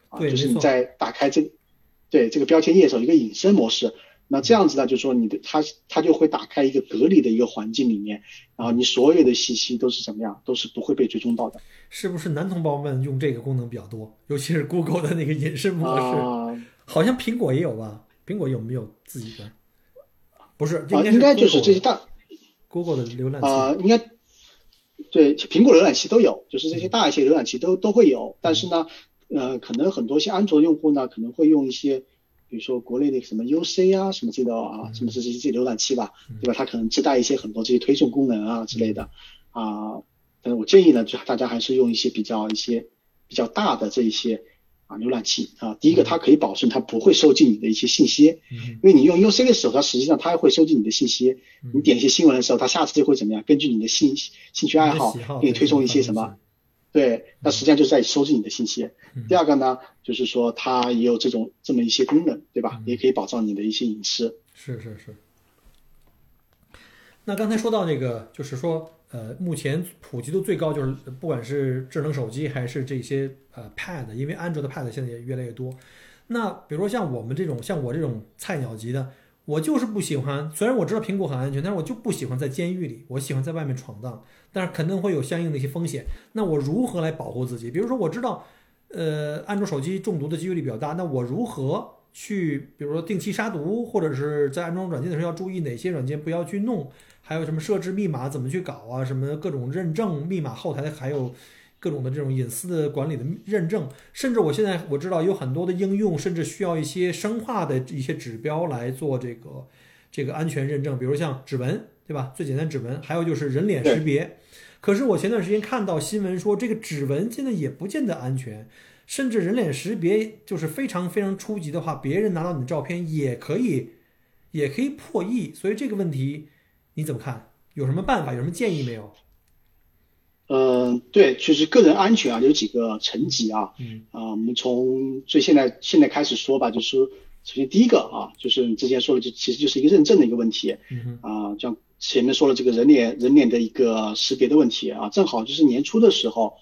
啊，就是你在打开这对这个标签页的时候一个隐身模式。那这样子呢，就是说你的它它就会打开一个隔离的一个环境里面，然后你所有的信息都是怎么样，都是不会被追踪到的。是不是男同胞们用这个功能比较多？尤其是 Google 的那个隐身模式，啊、好像苹果也有吧？苹果有没有自己的？不是，啊，应该就是这些大 Google 的浏览器啊、应该对苹果浏览器都有，就是这些大一些浏览器都都会有，但是呢，呃，可能很多些安卓用户呢可能会用一些。比如说国内的什么 UC 啊，什么这个啊，什么这些这些浏览器吧，对吧？它可能自带一些很多这些推送功能啊之类的啊。但是我建议呢，就大家还是用一些比较一些比较大的这一些啊浏览器啊。第一个，它可以保证它不会收集你的一些信息，因为你用 UC 的时候，它实际上它会收集你的信息。你点一些新闻的时候，它下次就会怎么样？根据你的兴兴趣爱好，给你推送一些什么。对，那实际上就是在收集你的信息。第二个呢，就是说它也有这种这么一些功能，对吧？也可以保障你的一些隐私。是是是。那刚才说到那个，就是说，呃，目前普及度最高就是不管是智能手机还是这些呃 Pad，因为安卓的 Pad 现在也越来越多。那比如说像我们这种像我这种菜鸟级的，我就是不喜欢。虽然我知道苹果很安全，但是我就不喜欢在监狱里，我喜欢在外面闯荡。但是肯定会有相应的一些风险。那我如何来保护自己？比如说我知道，呃，安卓手机中毒的几率比较大，那我如何去，比如说定期杀毒，或者是在安装软件的时候要注意哪些软件不要去弄？还有什么设置密码怎么去搞啊？什么各种认证密码后台还有各种的这种隐私的管理的认证，甚至我现在我知道有很多的应用，甚至需要一些生化的一些指标来做这个这个安全认证，比如像指纹。对吧？最简单指纹，还有就是人脸识别。可是我前段时间看到新闻说，这个指纹现在也不见得安全。甚至人脸识别就是非常非常初级的话，别人拿到你的照片也可以，也可以破译。所以这个问题你怎么看？有什么办法？有什么建议没有？嗯，对，就是个人安全啊，有几个层级啊。嗯啊，我们从最现在现在开始说吧，就是首先第一个啊，就是你之前说的，就其实就是一个认证的一个问题嗯哼啊，像前面说了这个人脸人脸的一个识别的问题啊，正好就是年初的时候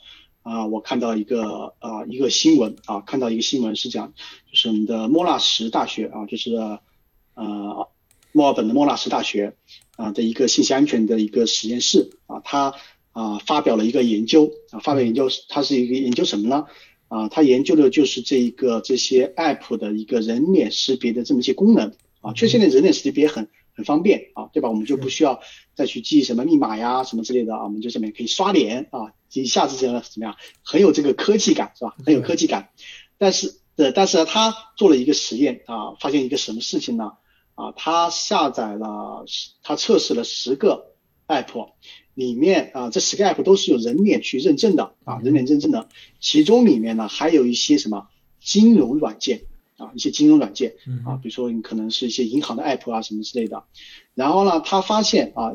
啊，我看到一个啊一个新闻啊，看到一个新闻是讲，就是我们的莫纳什大学啊，就是呃墨尔本的莫纳什大学啊的一个信息安全的一个实验室啊，它啊发表了一个研究啊，发表研究它是一个研究什么呢？啊，它研究的就是这一个这些 app 的一个人脸识别的这么一些功能啊，确实现在人脸识别很很方便啊，对吧？我们就不需要再去记什么密码呀什么之类的啊，我们就上面可以刷脸啊，一下子觉得怎么样，很有这个科技感是吧？很有科技感。但是呃，但是呢，他做了一个实验啊，发现一个什么事情呢？啊，他下载了，他测试了十个 app，里面啊，这十个 app 都是有人脸去认证的啊，人脸认证的，其中里面呢还有一些什么金融软件啊，一些金融软件嗯啊，比如说你可能是一些银行的 app 啊什么之类的。然后呢，他发现啊，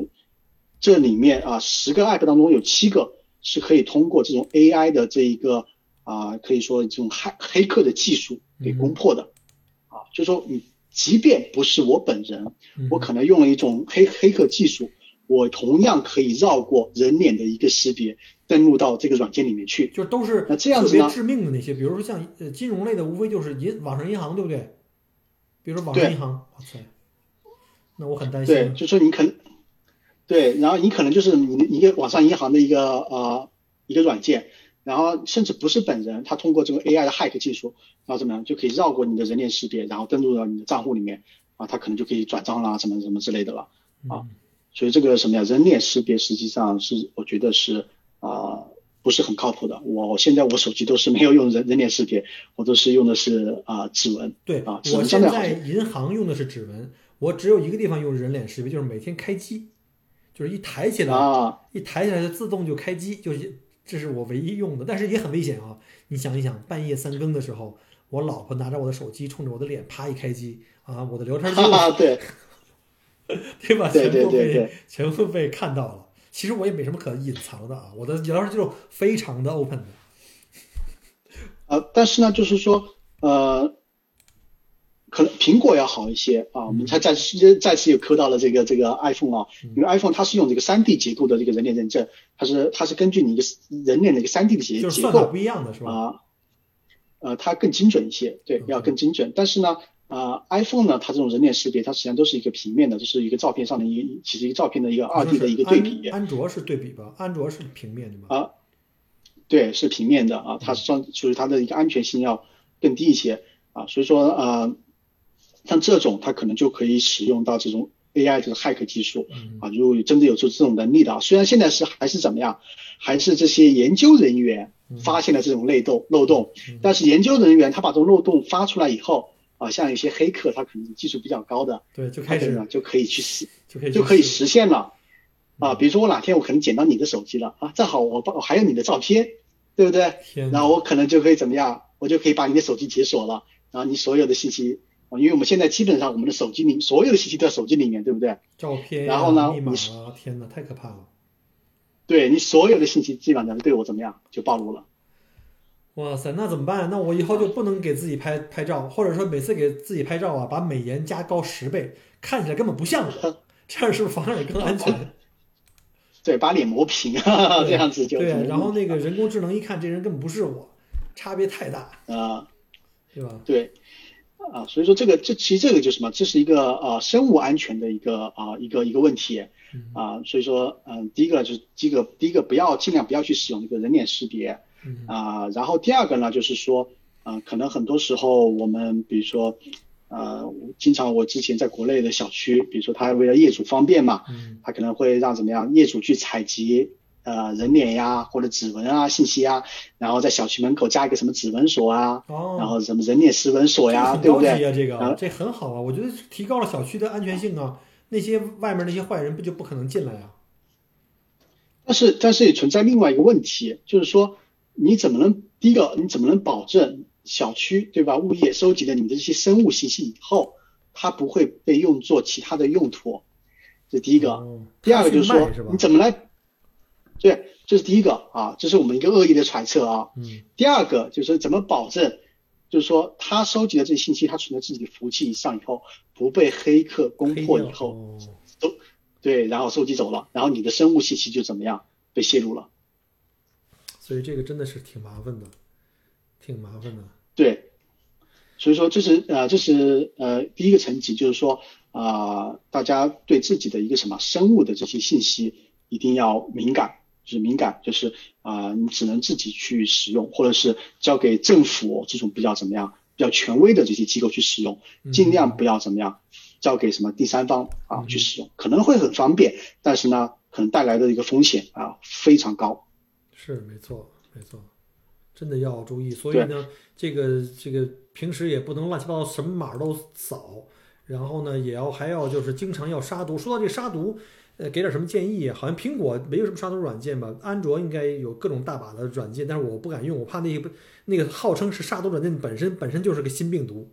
这里面啊十个 app 当中有七个是可以通过这种 AI 的这一个啊，可以说这种黑黑客的技术给攻破的啊，就说你即便不是我本人，嗯我可能用了一种黑黑客技术，我同样可以绕过人脸的一个识别，登录到这个软件里面去。就都是那这样子致命的那些，比如说像呃金融类的，无非就是银网上银行，对不对？比如说网上银行，哇塞，那我很担心。对，就说你可能对，然后你可能就是你一个网上银行的一个呃一个软件，然后甚至不是本人，他通过这个 AI 的 hack 技术，然后怎么样就可以绕过你的人脸识别，然后登录到你的账户里面啊，他可能就可以转账啦，什么什么之类的了。啊嗯所以这个什么呀，人脸识别实际上是我觉得是啊、不是很靠谱的。我现在我手机都是没有用人人脸识别，我都是用的是啊、指纹。对，啊指我现在银行用的是指纹，我只有一个地方用人脸识别，就是每天开机，就是一抬起来，啊，一抬起来就自动就开机，就是这是我唯一用的，但是也很危险啊！你想一想，半夜三更的时候，我老婆拿着我的手机冲着我的脸啪一开机啊，我的聊天记录对 对吧？对全部被对对对全部被看到了。其实我也没什么可隐藏的啊，我的聊天记录非常的 open 的。呃，但是呢，就是说呃，可能苹果要好一些啊。我们才再次再次又磕到了这个这个 iPhone 啊，因为 iPhone 它是用这个三 D 结构的这个人脸认证，它是它是根据你一个人脸的一个三 D 的结结构不一样的是吧？啊，呃，它更精准一些，对，要更精准。但是呢，啊、i p h o n e 呢，它这种人脸识别，它实际上都是一个平面的，就是一个照片上的一个，其实一个照片的一个二 D 的一个对比安安卓是对比吧？安卓是平面的吗？啊，对，是平面的啊，它是算属于它的一个安全性要更低一些啊，所以说呃，像这种它可能就可以使用到这种 AI 这个 hack 技术嗯啊，如果真的有这这种能力的啊，虽然现在是还是怎么样，还是这些研究人员发现了这种漏洞漏洞，嗯但是研究人员他把这种漏洞发出来以后啊，像有些黑客他可能技术比较高的，对，就开始呢就可以去实就可以就可以实现了啊。嗯比如说我哪天我可能捡到你的手机了啊，正好我把我还有你的照片，对不对？然后我可能就可以怎么样？我就可以把你的手机解锁了，然后你所有的信息啊，因为我们现在基本上我们的手机里所有的信息都在手机里面，对不对？照片呀、然后呢密码啊，天哪，太可怕了！对你所有的信息基本上对我怎么样就暴露了。哇塞，那怎么办？那我以后就不能给自己拍拍照，或者说每次给自己拍照啊，把美颜加高十倍，看起来根本不像我，这样是不是反而更安全？对，把脸磨平啊，这样子就对，然后那个人工智能一看这人根本不是我，差别太大，啊。对吧？对，啊，所以说这个这其实这个就是什么？这是一个呃生物安全的一个啊、一个一个问题嗯啊，所以说嗯、第一个就是第一个第一个不要尽量不要去使用这个人脸识别嗯啊，然后第二个呢就是说嗯，可能很多时候我们比如说呃，经常我之前在国内的小区，比如说他为了业主方便嘛，嗯他可能会让怎么样业主去采集呃人脸呀或者指纹啊信息啊，然后在小区门口加一个什么指纹锁啊。哦，然后什么人脸识纹锁呀，对不对？这个这很好啊，我觉得提高了小区的安全性啊，那些外面那些坏人不就不可能进来啊？但是但是也存在另外一个问题，就是说你怎么能第一个，你怎么能保证小区对吧？物业收集了你的这些生物信息以后，它不会被用作其他的用途？这第一个。哦第二个就是说你怎么来？对，这是第一个啊，这是我们一个恶意的揣测啊。嗯第二个就是说怎么保证，就是说他收集的这些信息，他存在自己的服务器上以后，不被黑客攻破以后，哦对，然后收集走了，然后你的生物信息就怎么样被泄露了？所以这个真的是挺麻烦的，挺麻烦的。对，所以说这是呃这是呃第一个层级，就是说啊、大家对自己的一个什么生物的这些信息一定要敏感，就是敏感，就是啊、你只能自己去使用，或者是交给政府这种比较怎么样比较权威的这些机构去使用，尽量不要怎么样交给什么第三方啊去使用，可能会很方便，但是呢可能带来的一个风险啊非常高。是没错，没错，真的要注意。所以呢，这个这个平时也不能乱七八糟什么码都扫，然后呢，也要还要就是经常要杀毒。说到这个杀毒，呃，给点什么建议？好像苹果没有什么杀毒软件吧？安卓应该有各种大把的软件，但是我不敢用，我怕那个那个号称是杀毒软件本身本身就是个新病毒。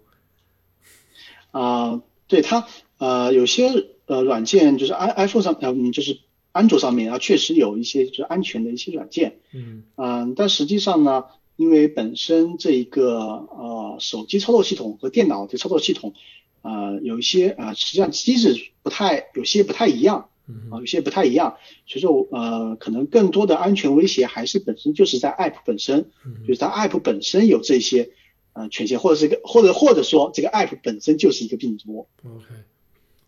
啊、对它呃有些呃软件就是 i iPhone 上呃嗯就是安卓上面啊确实有一些就是安全的一些软件，嗯嗯、但实际上呢，因为本身这一个呃手机操作系统和电脑的操作系统，呃有一些啊、呃实际上机制不太有些不太一样嗯啊、有些不太一样，所以说呃可能更多的安全威胁还是本身就是在 App 本身，嗯就是它 App 本身有这些呃权限，或者是一个或者或者说这个 App 本身就是一个病毒。，OK，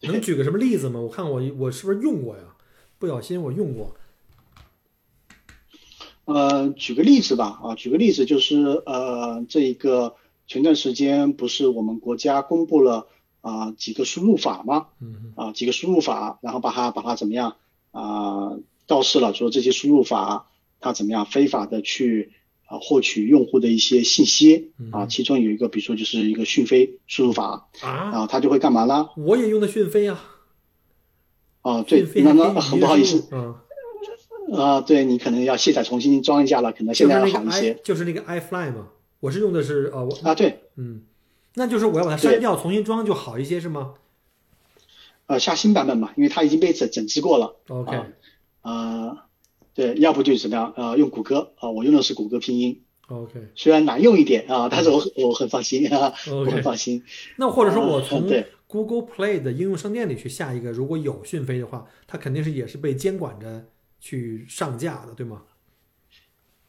能举个什么例子吗？我看我我是不是用过呀？不小心我用过。呃，举个例子吧，啊，举个例子就是呃，这一个前段时间不是我们国家公布了啊、几个输入法吗？嗯啊几个输入法，然后把它把它怎么样啊、告示了，说这些输入法它怎么样非法的去啊获取用户的一些信息啊，嗯其中有一个比如说就是一个讯飞输入法，然啊，后它就会干嘛呢？我也用的讯飞啊。哦，对那那很不好意思嗯，啊，对你可能要卸载重新装一下了，可能现在要好一些就是那个 iFly 嘛，我是用的是呃我啊，对。嗯，那就是我要把它删掉，重新装就好一些是吗呃下新版本嘛，因为它已经被整整治过了。？OK 啊呃，对，要不就是怎么样？呃，用谷歌啊、我用的是谷歌拼音，OK 虽然难用一点啊，但是我我很放心啊，我很放心。那或者说我呃从对 Google Play 的应用商店里去下一个，如果有讯飞的话，它肯定是也是被监管着去上架的，对吗？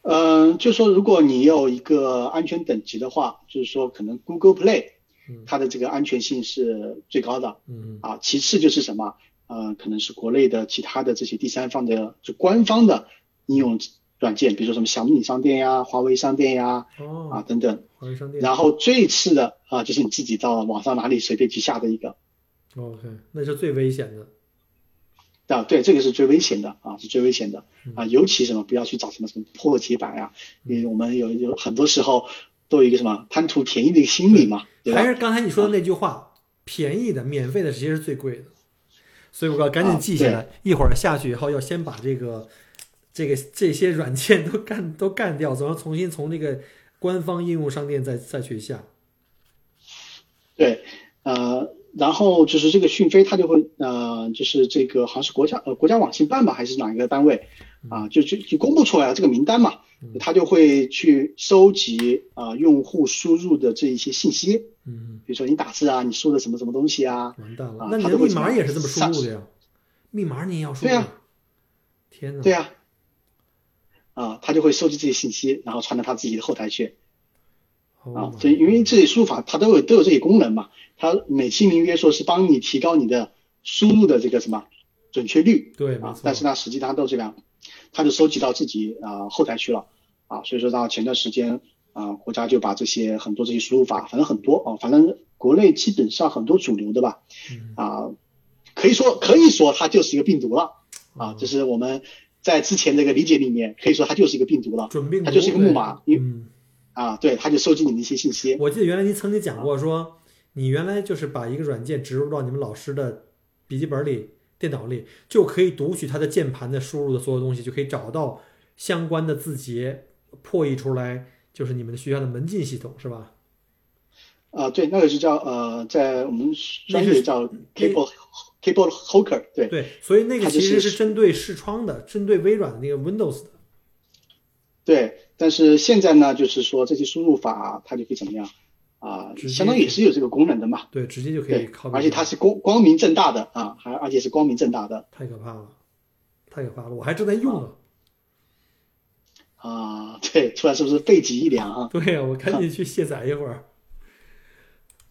嗯、就说如果你有一个安全等级的话，就是说可能 Google Play 嗯它的这个安全性是最高的嗯啊，其次就是什么？呃，可能是国内的其他的这些第三方的就官方的应用软件，比如说什么小米商店呀、华为商店呀哦，啊等等。华为商店然后最次的啊，就是你自己到网上哪里随便去下的一个 OK，那是最危险的。啊，对，这个是最危险的啊，是最危险的嗯啊，尤其什么不要去找什么什么破解版呀、因为我们有有很多时候都有一个什么贪图便宜的一个心理嘛，对吧？还是刚才你说的那句话，便宜的、免费的其实是最贵的，所以我要赶紧记下来，一会儿下去以后要先把这个、这个这些软件都干都干掉，然后重新从这个官方应用商店再再去下。对，呃，然后就是这个讯飞，它就会呃，就是这个好像是国家呃国家网信办吧，还是哪一个单位啊，就就就公布出来了这个名单嘛，它就会去收集啊、用户输入的这一些信息，嗯，比如说你打字啊，你输的什么什么东西啊，完蛋了啊，那你的密码也是这么输入的呀？密码你也要输对啊？天哪！对呀、啊，他就会收集这些信息，然后传到他自己的后台去 Oh 啊。这因为这些输入法它都有都有这些功能嘛，它美其名曰说是帮你提高你的输入的这个什么准确率对，啊但是呢，实际上都这样，它就收集到自己啊、后台去了啊，所以说到前段时间啊，国家就把这些很多这些输入法，反正很多啊，反正国内基本上很多主流的吧嗯。啊，可以说可以说它就是一个病毒了啊哦，这是我们在之前这个理解里面可以说它就是一个病毒了准病毒，它就是一个木马因为嗯，啊，对，他就收集你的一些信息我记得原来您曾经讲过说，你原来就是把一个软件植入到你们老师的笔记本里、电脑里，就可以读取它的键盘的输入的所有东西，就可以找到相关的字节，破译出来就是你们的学校的门禁系统是吧？啊，对，那个是叫呃，在我们专业叫 cable cable hooker，对对，所以那个其实是是针对视窗的，针对微软的那个 Windows 的。对。但是现在呢，就是说这些输入法它就可以怎么样啊、相当于也是有这个功能的嘛。对，直接就可以而且它是光光明正大的啊，还而且是光明正大的太可怕了，太可怕了，我还正在用呢。啊。对，出来是不是背脊一凉啊？对呀、我赶紧去卸载一会儿。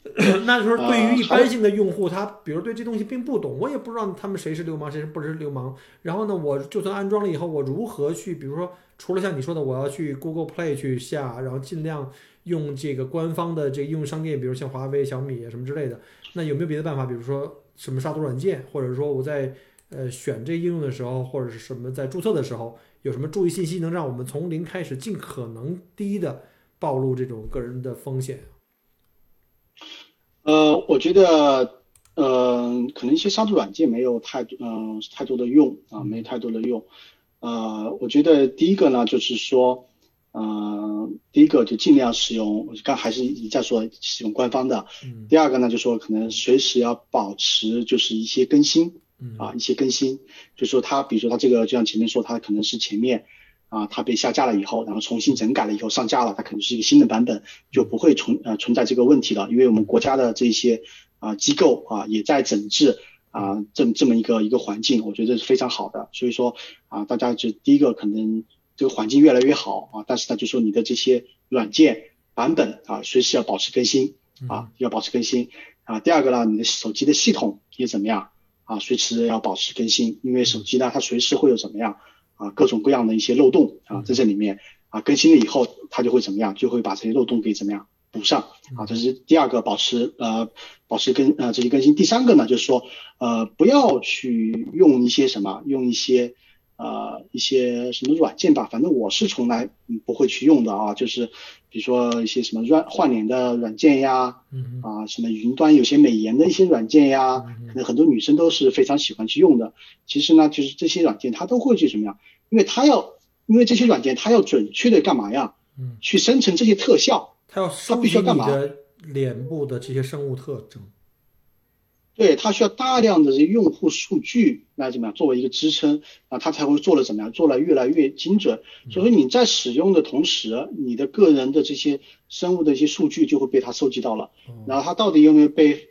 那时候对呃于一般性的用户，他比如对这东西并不懂，我也不知道他们谁是流氓，谁是不是流氓。然后呢，我就算安装了以后，我如何去，比如说，除了像你说的，我要去 Google Play 去下，然后尽量用这个官方的这个应用商店，比如像华为、小米什么之类的。那有没有别的办法？比如说什么杀毒软件，或者说我在呃选这应用的时候，或者是什么在注册的时候，有什么注意信息能让我们从零开始，尽可能低的暴露这种个人的风险？呃，我觉得，呃，可能一些杀毒软件没有太多，嗯、太多的用啊，没太多的用。呃，我觉得第一个呢，就是说，呃，第一个就尽量使用，我刚还是一再说使用官方的。嗯第二个呢，就说可能随时要保持就是一些更新嗯啊，一些更新，就说它，比如说它这个，就像前面说，它可能是前面啊，它被下架了以后，然后重新整改了以后上架了，它可能是一个新的版本，就不会存呃存在这个问题了，因为我们国家的这些啊机构啊也在整治啊这么这么一个一个环境，我觉得是非常好的，所以说啊大家就第一个可能这个环境越来越好啊，但是呢就说你的这些软件版本啊随时要保持更新啊，要保持更新。啊。第二个呢，你的手机的系统也怎么样？啊？随时要保持更新，因为手机呢，它随时会有怎么样？啊，各种各样的一些漏洞啊，在这里面。啊，更新了以后，它就会怎么样，就会把这些漏洞给怎么样补上啊。这是第二个，保持呃保持更呃这些更新。第三个呢，就是说呃不要去用一些什么，用一些。呃，一些什么软件吧，反正我是从来嗯不会去用的啊，就是比如说一些什么软换脸的软件呀，嗯啊，什么云端有些美颜的一些软件呀，可能很多女生都是非常喜欢去用的。其实呢，就是这些软件它都会去什么样？因为它要，因为这些软件它要准确的干嘛呀？嗯，去生成这些特效。它要收集你必须要干嘛的脸部的这些生物特征。对，它需要大量的这些用户数据来怎么样作为一个支撑啊，它才会做的怎么样，做的越来越精准。所以说你在使用的同时，你的个人的这些生物的一些数据就会被它收集到了。然后它到底有没有被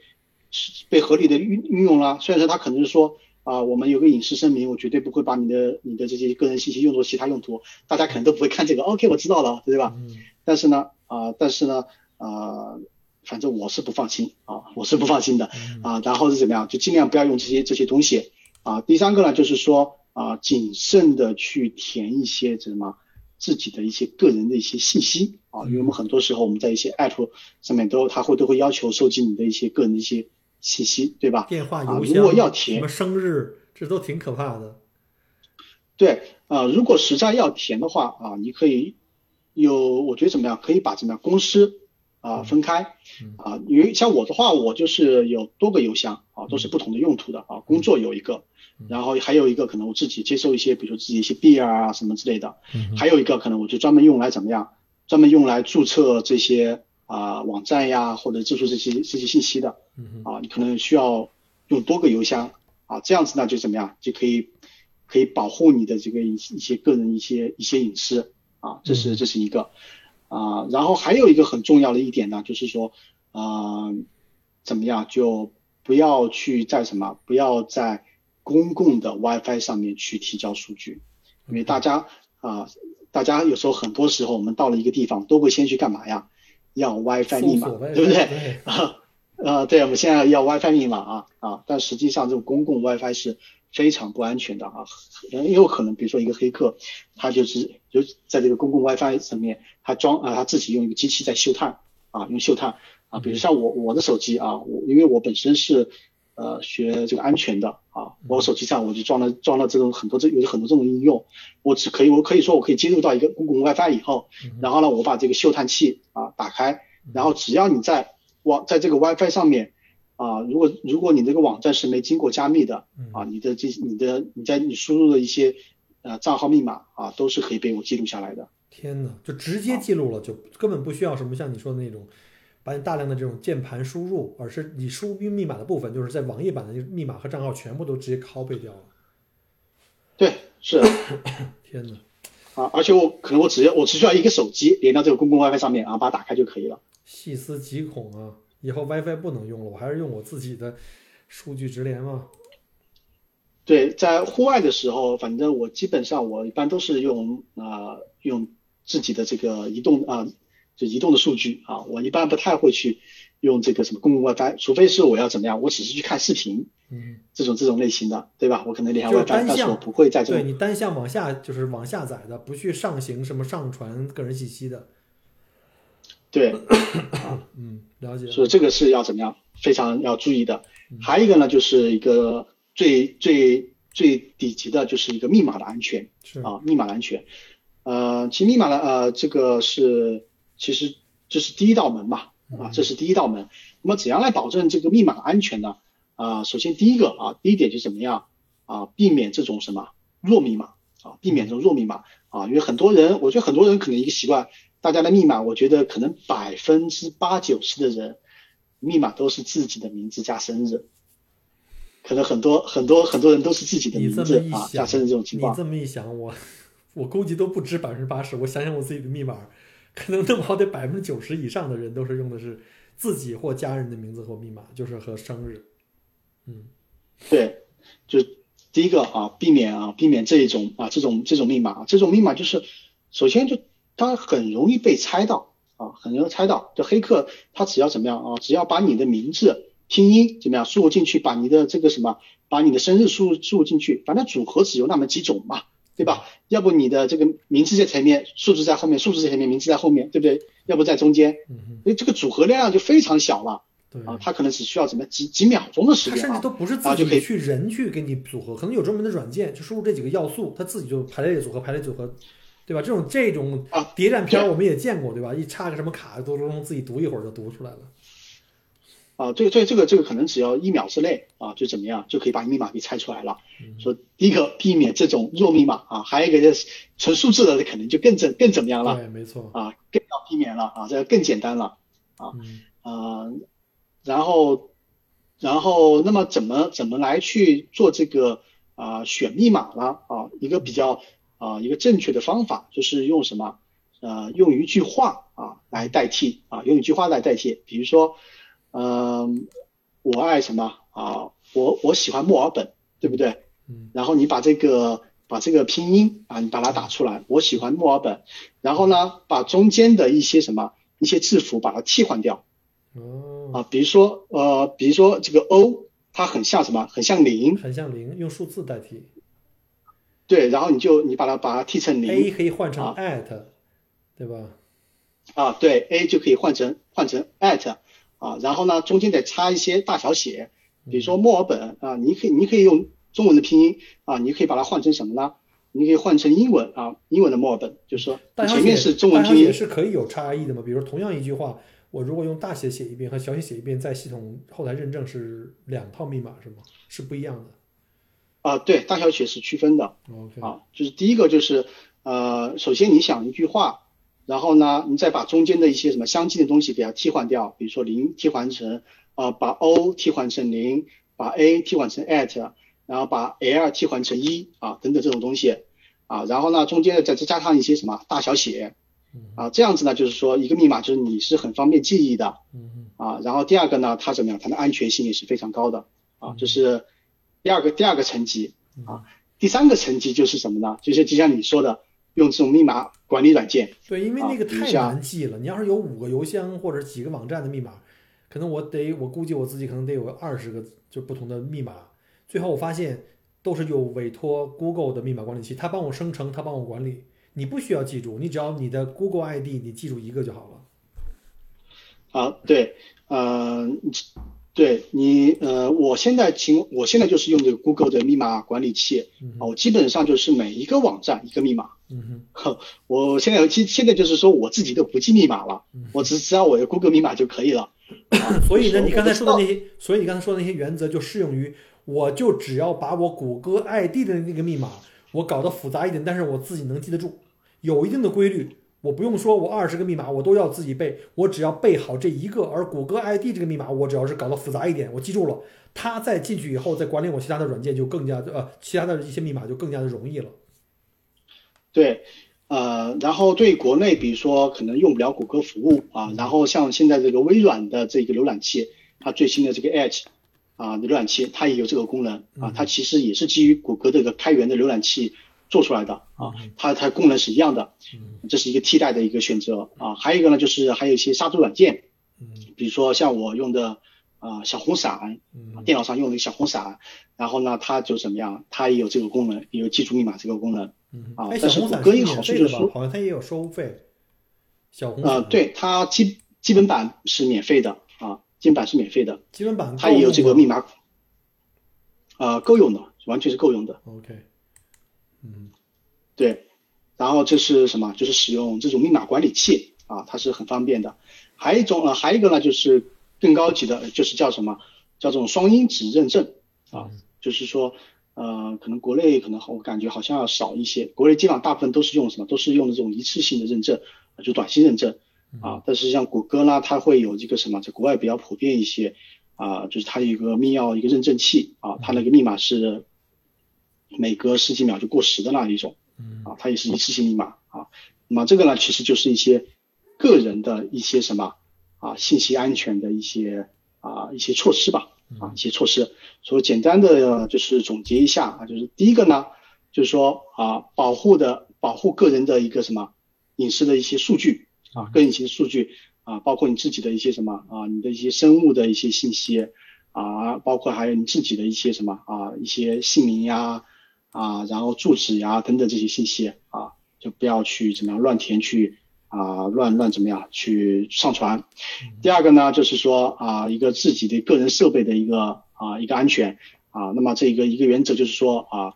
被合理的运运用了？虽然说它可能是说啊、我们有个隐私声明，我绝对不会把你的你的这些个人信息用作其他用途，大家可能都不会看这个。OK，我知道了，对吧？嗯但是呢，啊、但是呢，啊、反正我是不放心啊，我是不放心的啊。然后是怎么样？就尽量不要用这些这些东西啊。第三个呢，就是说啊，谨慎的去填一些什么自己的一些个人的一些信息啊，因为我们很多时候我们在一些 app 上面都他会都会要求收集你的一些个人的一些信息，对吧？电话、啊邮箱，如果要填什么生日，这都挺可怕的。对啊、如果实在要填的话啊，你可以有，我觉得怎么样，可以把怎么样公司啊分开啊，因为像我的话，我就是有多个邮箱啊，都是不同的用途的啊，工作有一个，然后还有一个可能我自己接收一些，比如说自己一些 beer 啊什么之类的，还有一个可能我就专门用来怎么样，专门用来注册这些啊网站呀，或者注册这些这些信息的啊，你可能需要用多个邮箱啊，这样子呢就怎么样，就可以可以保护你的这个一一些个人一些一些隐私啊，这是这是一个啊，然后还有一个很重要的一点呢，就是说啊，怎么样就不要去在什么，不要在公共的 WiFi 上面去提交数据，因为大家啊，大家有时候很多时候我们到了一个地方都会先去干嘛呀？要 WiFi 密码，对不对？对？啊，呃，对，我们现在要 WiFi 密码啊啊，但实际上这种公共 WiFi 是非常不安全的啊，很有可能，比如说一个黑客，他就是就在这个公共 WiFi 上面，他装啊，他自己用一个机器在嗅探啊，用嗅探啊，比如像我我的手机啊，我因为我本身是呃学这个安全的啊，我手机上我就装了装了这种很多这有很多这种应用，我只可以我可以说我可以接入到一个公共 WiFi 以后，然后呢，我把这个嗅探器啊打开，然后只要你在网在这个 WiFi 上面啊，如果如果你这个网站是没经过加密的啊，你的这你的你在你输入的一些呃账号密码啊，都是可以被我记录下来的天哪，就直接记录了，就根本不需要什么像你说的那种，把你大量的这种键盘输入，而是你输入密码的部分，就是在网页版的密码和账号全部都直接 copy 掉了。对，是。天哪！啊，而且我可能我只要我只需要一个手机连到这个公共 WiFi 上面啊，把它打开就可以了。细思极恐啊！以后 WiFi 不能用了，我还是用我自己的数据直连嘛。对，在户外的时候，反正我基本上我一般都是用啊用自己的这个移动啊就移动的数据啊，我一般不太会去用这个什么公共 WiFi，除非是我要怎么样，我只是去看视频，嗯，这种这种类型的，对吧？我可能连就是 WiFi，但是我不会在这对你单向往下就是往下载的，不去上行什么上传个人信息的。对，嗯，了解。所以这个是要怎么样非常要注意的。嗯还有一个呢，就是一个最最最底级的，就是一个密码的安全。是啊，密码的安全。呃，其实密码的呃，这个是其实这是第一道门嘛，啊，这是第一道门。那么怎样来保证这个密码的安全呢？啊，首先第一个啊，第一点就是怎么样啊，避免这种什么弱密码啊，避免这种弱密码啊，因为很多人，我觉得很多人可能一个习惯，大家的密码，我觉得可能百分之八九十的人密码都是自己的名字加生日。可能很多很多很多人都是自己的名字啊加生日这种情况你，这么一想，我我估计都不止百分之八十。我想想我自己的密码，可能弄不好得百分之九十以上的人都是用的是自己或家人的名字或密码，就是和生日。嗯，对，就第一个啊，避免啊，避免这一种啊，这种这种密码，这种密码就是，首先就它很容易被猜到啊，很容易猜到。就黑客他只要怎么样啊，只要把你的名字拼音怎么样输入进去，把你的这个什么，把你的生日输入输入进去，反正组合只有那么几种嘛，对吧？要不你的这个名字在前面，数字在后面，数字在前面，名字在后面，对不对？要不在中间，因为这个组合量就非常小了对。啊，它可能只需要怎么几几秒钟的时间啊它甚至。都不是自己去人去给你组合，可能有专门的软件，就输入这几个要素，它自己就排列组合，排列组合，对吧？这种这种啊谍战片儿我们也见过，对吧？一插个什么卡，都都自己读一会儿就读出来了。啊，这个这个这个这个可能只要一秒之内啊，就怎么样就可以把密码给猜出来了。说第一个避免这种弱密码啊，还有一个就是纯数字的可能就更怎更怎么样了对，没错。啊，更要避免了啊，这个更简单了嗯啊。然后然后那么怎么怎么来去做这个啊选密码了？啊，一个比较啊一个正确的方法就是用什么？呃，用一句话啊来代替啊，用一句话来代替，比如说。嗯，我爱什么啊？我我喜欢墨尔本，对不对？嗯然后你把这个把这个拼音啊，你把它打出来，我喜欢墨尔本。然后呢，把中间的一些什么一些字符把它替换掉哦，啊，比如说呃，比如说这个 O，它很像什么？很像零，很像零，用数字代替。对，然后你就你把它把它替成 A 零可以换成啊 at，对吧？啊，对，A 就可以换成换成 at 啊，然后呢，中间得插一些大小写，比如说墨尔本啊，你可以你可以用中文的拼音啊，你可以把它换成什么呢？你可以换成英文啊，英文的墨尔本，就是说前面是中文拼音也是可以有差异的嘛？比如说同样一句话，我如果用大写写一遍和小写写一遍，在系统后台认证是两套密码是吗？是不一样的。啊，对，大小写是区分的 OK，啊，就是第一个就是呃，首先你想一句话，然后呢，你再把中间的一些什么相近的东西给它替换掉，比如说零替换成呃，把 O 替换成零，把 A 替换成 at，然后把 L 替换成一啊，等等这种东西啊，然后呢，中间再再加上一些什么大小写嗯。啊，这样子呢，就是说一个密码就是你是很方便记忆的嗯。啊，然后第二个呢，它怎么样，它的安全性也是非常高的啊，就是第二个第二个层级。嗯啊第三个层级就是什么呢？就是就像你说的，用这种密码管理软件对，因为那个太难记了。你要是有五个邮箱或者几个网站的密码，可能我得我估计我自己可能得有二十个就不同的密码。最后我发现都是有委托 Google 的密码管理器，它帮我生成，它帮我管理。你不需要记住，你只要你的 Google ID 你记住一个就好了。啊，对，呃，对你，呃，我现在情，我现在就是用这个 Google 的密码管理器嗯啊，我基本上就是每一个网站一个密码。嗯哼 我现在其现在就是说我自己都不记密码了，我只只要我的 Google 密码就可以了。啊，所以呢，你刚才说的那些，所以你刚才说的那些原则就适用于，我就只要把我谷歌 ID 的那个密码我搞得复杂一点，但是我自己能记得住。有一定的规律。我不用说，我二十个密码我都要自己背，我只要背好这一个。而谷歌 ID 这个密码，我只要是搞得复杂一点，我记住了，它再进去以后再管理我其他的软件就更加呃，其他的一些密码就更加的容易了。对，呃，然后对国内，比如说可能用不了谷歌服务啊，然后像现在这个微软的这个浏览器，它最新的这个 Edge 啊浏览器，它也有这个功能啊，它其实也是基于谷歌这个开源的浏览器。做出来的啊，它它功能是一样的，这是一个替代的一个选择啊。还有一个呢，就是还有一些杀毒软件，比如说像我用的啊小红伞，电脑上用的小红伞，然后呢，它就怎么样，它也有这个功能，也有记住密码这个功能啊。但是谷歌一个好处就是说，好像它也有收费。小红啊，对它基基本版是免费的啊，基本版是免费的，基本版它也有这个密码，啊，够用的，完全是够用的。OK。嗯，对，然后这是什么？就是使用这种密码管理器啊，它是很方便的。还有一种呃，还有一个呢，就是更高级的，就是叫什么？叫这种双因子认证啊，就是说呃，可能国内可能我感觉好像要少一些，国内基本上大部分都是用什么？都是用的这种一次性的认证，就短信认证啊。但是像谷歌呢，它会有这个什么，在国外比较普遍一些啊，就是它有一个密钥一个认证器啊，它那个密码是。每隔十几秒就过时的那一种，啊，它也是一次性密码啊。那么这个呢，其实就是一些个人的一些什么啊，信息安全的一些啊一些措施吧，啊一些措施。所以简单的就是总结一下啊，就是第一个呢，就是说啊，保护的保护个人的一个什么隐私的一些数据啊，个人一些数据啊，包括你自己的一些什么啊，你的一些生物的一些信息啊，包括还有你自己的一些什么啊，一些姓名呀。啊，然后住址呀等等这些信息啊，就不要去怎么样乱填去啊，乱乱怎么样去上传。第二个呢，就是说啊，一个自己的个人设备的一个啊一个安全啊，那么这个一个原则就是说啊，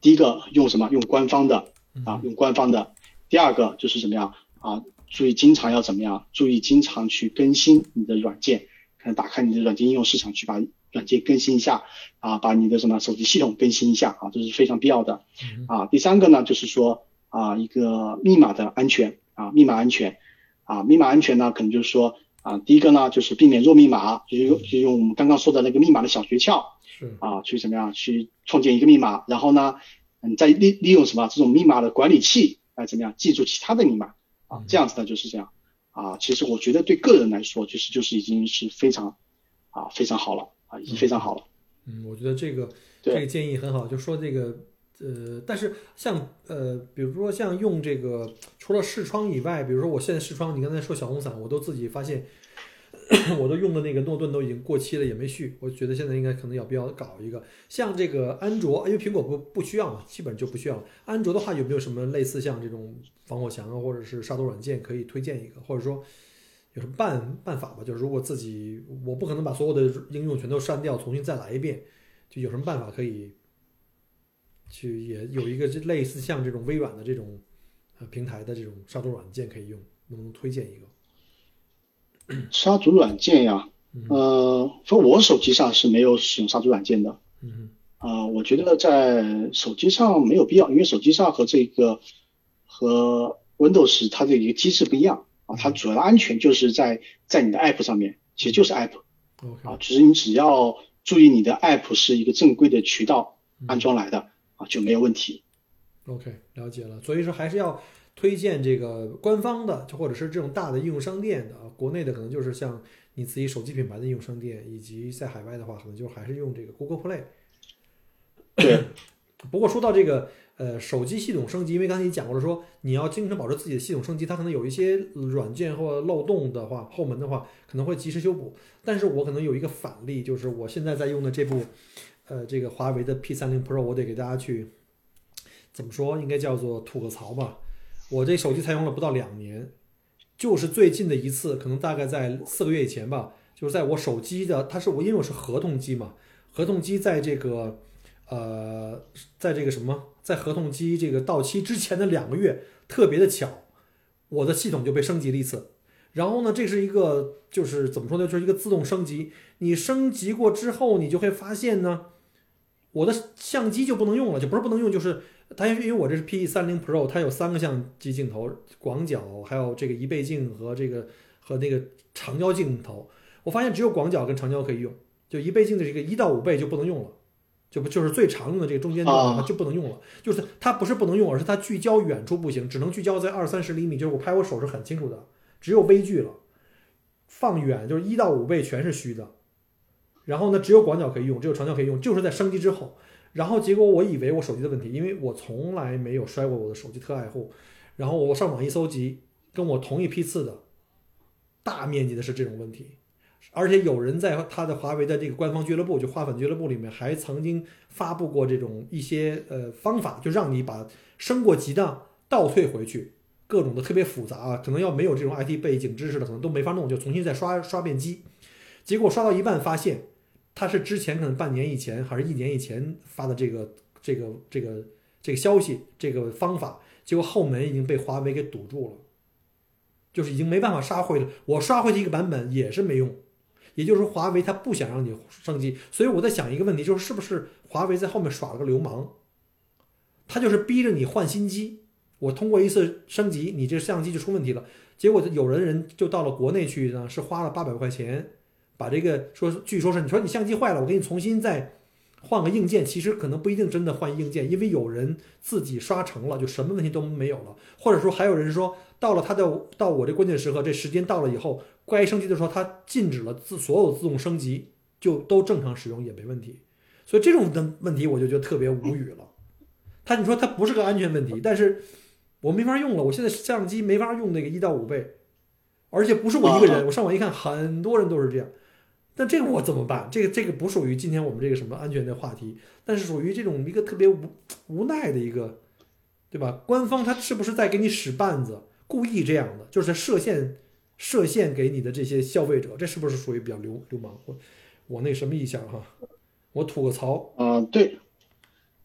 第一个用什么？用官方的啊，用官方的。第二个就是怎么样啊？注意经常要怎么样？注意经常去更新你的软件，可能打开你的软件应用市场去把。软件更新一下啊，把你的什么手机系统更新一下啊，这是非常必要的。啊。第三个呢，就是说啊，一个密码的安全啊，密码安全。啊，密码安全呢，可能就是说啊，第一个呢，就是避免弱密码，就是用就用我们刚刚说的那个密码的小诀窍。是。啊，去怎么样去创建一个密码，然后呢，嗯，再利利用什么这种密码的管理器来怎么样记住其他的密码。啊，这样子呢就是这样。啊。其实我觉得对个人来说，其实就是已经是非常啊非常好了。已经非常好了。嗯，我觉得这个这个建议很好，就说这个呃，但是像呃，比如说像用这个除了视窗以外，比如说我现在视窗，你刚才说小红伞，我都自己发现，我都用的那个诺顿都已经过期了，也没续。我觉得现在应该可能有必要搞一个。像这个安卓，因为苹果不不需要嘛，基本就不需要了。安卓的话，有没有什么类似像这种防火墙啊，或者是杀毒软件可以推荐一个，或者说？有什么办办法吧？就是如果自己我不可能把所有的应用全都删掉，重新再来一遍，就有什么办法可以去也有一个类似像这种微软的这种呃平台的这种杀毒软件可以用，能不能推荐一个？杀毒软件呀，呃，说我手机上是没有使用杀毒软件的。嗯啊，我觉得在手机上没有必要，因为手机上和这个和 Windows 它的一个机制不一样。啊，它主要的安全就是在在你的 App 上面，其实就是 App，啊，其实你只要注意你的 App 是一个正规的渠道安装来的啊，就没有问题。OK，了解了。所以说还是要推荐这个官方的，就或者是这种大的应用商店的。国内的可能就是像你自己手机品牌的应用商店，以及在海外的话，可能就还是用这个 Google Play。对。不过说到这个。呃，手机系统升级，因为刚才你讲过了，说你要经常保持自己的系统升级，它可能有一些软件或漏洞的话，后门的话可能会及时修补。但是我可能有一个反例，就是我现在在用的这部，呃，这个华为的 P 三零 Pro，我得给大家去怎么说，应该叫做吐个槽吧。我这手机才用了不到两年，就是最近的一次，可能大概在四个月以前吧，就是在我手机的，它是我因为我是合同机嘛，合同机在这个。呃，在这个什么，在合同机这个到期之前的两个月，特别的巧，我的系统就被升级了一次。然后呢，这是一个就是怎么说呢，就是一个自动升级。你升级过之后，你就会发现呢，我的相机就不能用了，就不是不能用，就是它因为我这是 P 三零 Pro，它有三个相机镜头，广角，还有这个一倍镜和这个和那个长焦镜头。我发现只有广角跟长焦可以用，就一倍镜的这个一到五倍就不能用了，就不就是最常用的这个中间这个就不能用了。就是它不是不能用，而是它聚焦远处不行，只能聚焦在二三十厘米，就是我拍我手是很清楚的，只有微距了。放远就是一到五倍全是虚的。然后呢，只有广角可以用，只有长焦可以用，就是在升级之后。然后结果我以为我手机的问题，因为我从来没有摔过我的手机，特爱护。然后我上网一搜集，跟我同一批次的，大面积的是这种问题。而且有人在他的华为的这个官方俱乐部，就花粉俱乐部里面，还曾经发布过这种一些呃方法，就让你把升过级的倒退回去，各种的特别复杂啊，可能要没有这种 IT 背景知识的，可能都没法弄，就重新再刷刷遍机。结果刷到一半发现。他是之前可能半年以前还是一年以前发的这个这个这个这个消息这个方法，结果后门已经被华为给堵住了，就是已经没办法刷回了。我刷回去一个版本也是没用，也就是说华为他不想让你升级。所以我在想一个问题，就是是不是华为在后面耍了个流氓？他就是逼着你换新机。我通过一次升级，你这相机就出问题了。结果有人人就到了国内去呢，是花了八百块钱。把这个说，据说是你说你相机坏了，我给你重新再换个硬件，其实可能不一定真的换硬件，因为有人自己刷成了，就什么问题都没有了，或者说还有人说到了他的到我这关键时刻，这时间到了以后，该升级的时候，他禁止了自所有自动升级，就都正常使用也没问题，所以这种的问题我就觉得特别无语了。他你说他不是个安全问题，但是我没法用了，我现在相机没法用那个一到五倍，而且不是我一个人，我上网一看，很多人都是这样。那这个我怎么办？这个这个不属于今天我们这个什么安全的话题，但是属于这种一个特别无无奈的一个，对吧？官方他是不是在给你使绊子，故意这样的，就是设限设限给你的这些消费者，这是不是属于比较流流氓？我我那什么一下哈，我吐个槽。嗯，对，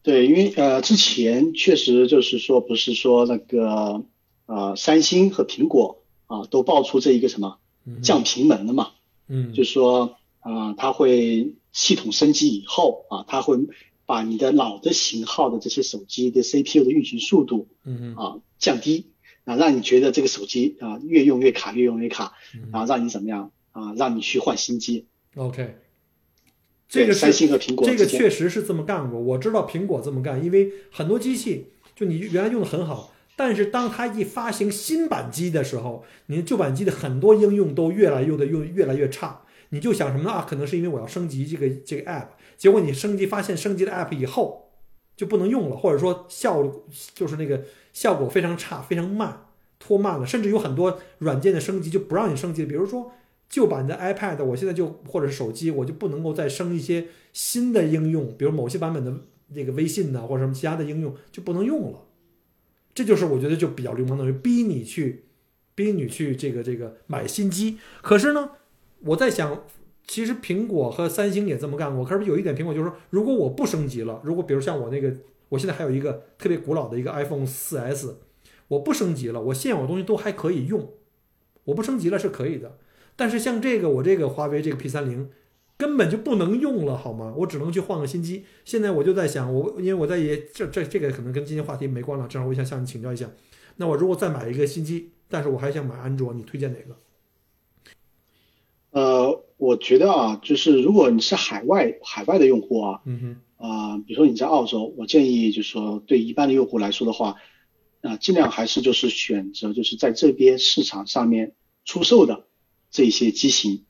对，因为呃之前确实就是说不是说那个呃三星和苹果啊都爆出这一个什么降频门了嘛，嗯，就是说。啊，它会系统升级以后啊，它会把你的老的型号的这些手机的 CPU 的运行速度，嗯啊降低啊，让你觉得这个手机啊越用越卡，越用越卡，然后让你怎么样啊，让你去换新机。OK，这个三星和苹果这个确实是这么干过，我知道苹果这么干，因为很多机器就你原来用的很好，但是当它一发行新版机的时候，你旧版机的很多应用都越来用的用越来越差。你就想什么呢？啊，可能是因为我要升级这个这个 app，结果你升级发现升级了 app 以后就不能用了，或者说效就是那个效果非常差，非常慢，拖慢了，甚至有很多软件的升级就不让你升级。比如说旧版的 iPad，我现在就或者是手机，我就不能够再升一些新的应用，比如某些版本的那个微信呢，或者什么其他的应用就不能用了。这就是我觉得就比较流氓的，就逼你去逼你去这个这个买新机。可是呢？我在想，其实苹果和三星也这么干过。可是有一点，苹果就是说，如果我不升级了，如果比如像我那个，我现在还有一个特别古老的一个 iPhone 4S，我不升级了，我现有的东西都还可以用，我不升级了是可以的。但是像这个，我这个华为这个 P30 根本就不能用了，好吗？我只能去换个新机。现在我就在想，我因为我在也这这这个可能跟今天话题没关了，正好我想向你请教一下。那我如果再买一个新机，但是我还想买安卓，你推荐哪个？呃，我觉得啊，就是如果你是海外海外的用户啊，嗯哼，啊，比如说你在澳洲，我建议就是说对一般的用户来说的话，啊，尽量还是就是选择就是在这边市场上面出售的这些机型，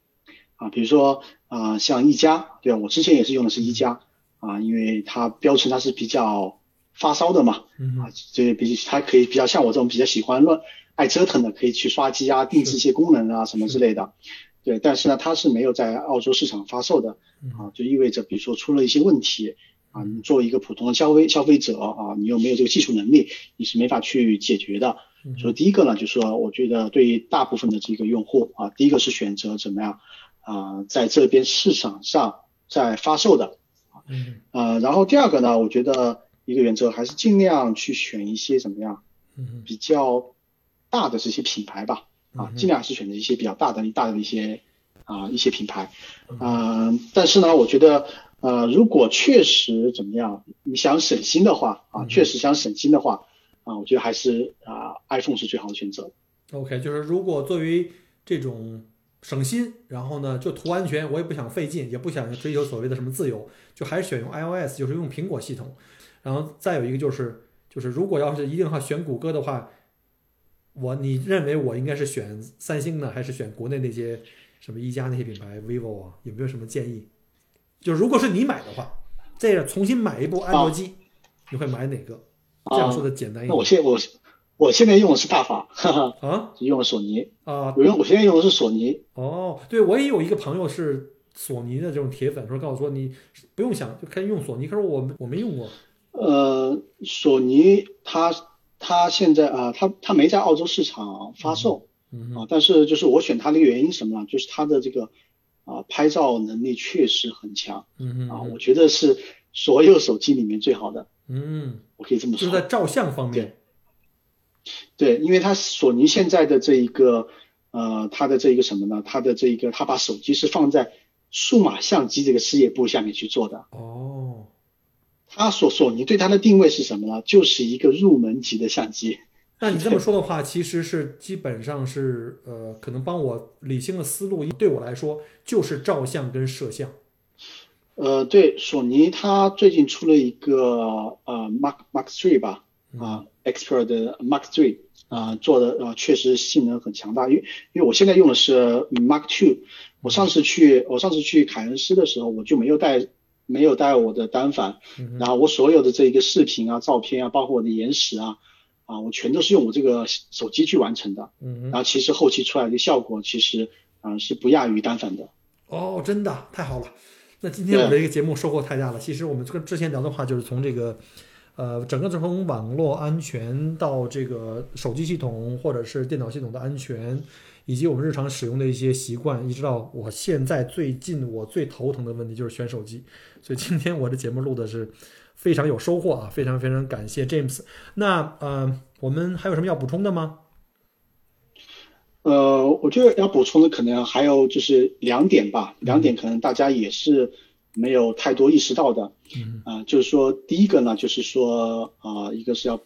啊，比如说啊，像一加，对吧？我之前也是用的是一加，啊，因为它标称它是比较发烧的嘛，啊，这比它可以比较像我这种比较喜欢乱爱折腾的，可以去刷机啊，定制一些功能啊什么之类的。对，但是呢，它是没有在澳洲市场发售的，啊，就意味着，比如说出了一些问题，啊，你作为一个普通的消费消费者啊，你又没有这个技术能力，你是没法去解决的。所以第一个呢，就是说，我觉得对于大部分的这个用户啊，第一个是选择怎么样啊，在这边市场上在发售的，啊，呃，然后第二个呢，我觉得一个原则还是尽量去选一些怎么样，嗯，比较大的这些品牌吧。啊，尽量还是选择一些比较大的、大的一些啊一些品牌，嗯，但是呢，我觉得呃，如果确实怎么样，你想省心的话啊，嗯确实想省心的话啊，我觉得还是啊，iPhone 是最好的选择。OK，就是如果作为这种省心，然后呢就图安全，我也不想费劲，也不想追求所谓的什么自由，就还是选用 iOS，就是用苹果系统。然后再有一个就是，就是如果要是一定要选谷歌的话，我你认为我应该是选三星呢，还是选国内那些什么一加那些品牌，vivo 啊？有没有什么建议？就是如果是你买的话，这样重新买一部安卓机，你会买哪个？这样说的简单一点那我现我我现在用的是大法，哈哈，啊用的索尼，啊我用我现在用的是索尼。哦，对我也有一个朋友是索尼的这种铁粉，说告诉说你不用想就可以用索尼，可是我我没用过。呃，索尼它它现在啊，它它没在澳洲市场发售。嗯啊，但是就是我选它的原因什么呢？就是它的这个啊拍照能力确实很强。啊，嗯啊我觉得是所有手机里面最好的，嗯，我可以这么说。就是在照相方面，对，因为它索尼现在的这一个呃，它的这一个什么呢？它的这一个，它把手机是放在数码相机这个事业部下面去做的。哦，它索索尼对它的定位是什么呢？就是一个入门级的相机。那你这么说的话，其实是基本上是呃，可能帮我理清了思路。对我来说，就是照相跟摄像。呃，对，索尼它最近出了一个呃 Mark Mark Three 吧，啊、Expert 的 Mark Three 啊、做的呃确实性能很强大，因为因为我现在用的是 Mark Two，我上次去我上次去凯恩斯的时候，我就没有带没有带我的单反，嗯然后我所有的这一个视频啊、照片啊，包括我的延时啊，啊，我全都是用我这个手机去完成的，嗯然后其实后期出来的效果其实啊、是不亚于单反的。哦，真的太好了。那今天我的一个节目收获太大了。其实我们这个之前聊的话，就是从这个，呃，整个从网络安全到这个手机系统或者是电脑系统的安全，以及我们日常使用的一些习惯，一直到我现在最近我最头疼的问题就是选手机。所以今天我的节目录的是非常有收获啊，非常非常感谢 James。那呃，我们还有什么要补充的吗？呃，我觉得要补充的可能还有就是两点吧，两点可能大家也是没有太多意识到的。嗯啊、就是说第一个呢，就是说啊、一个是要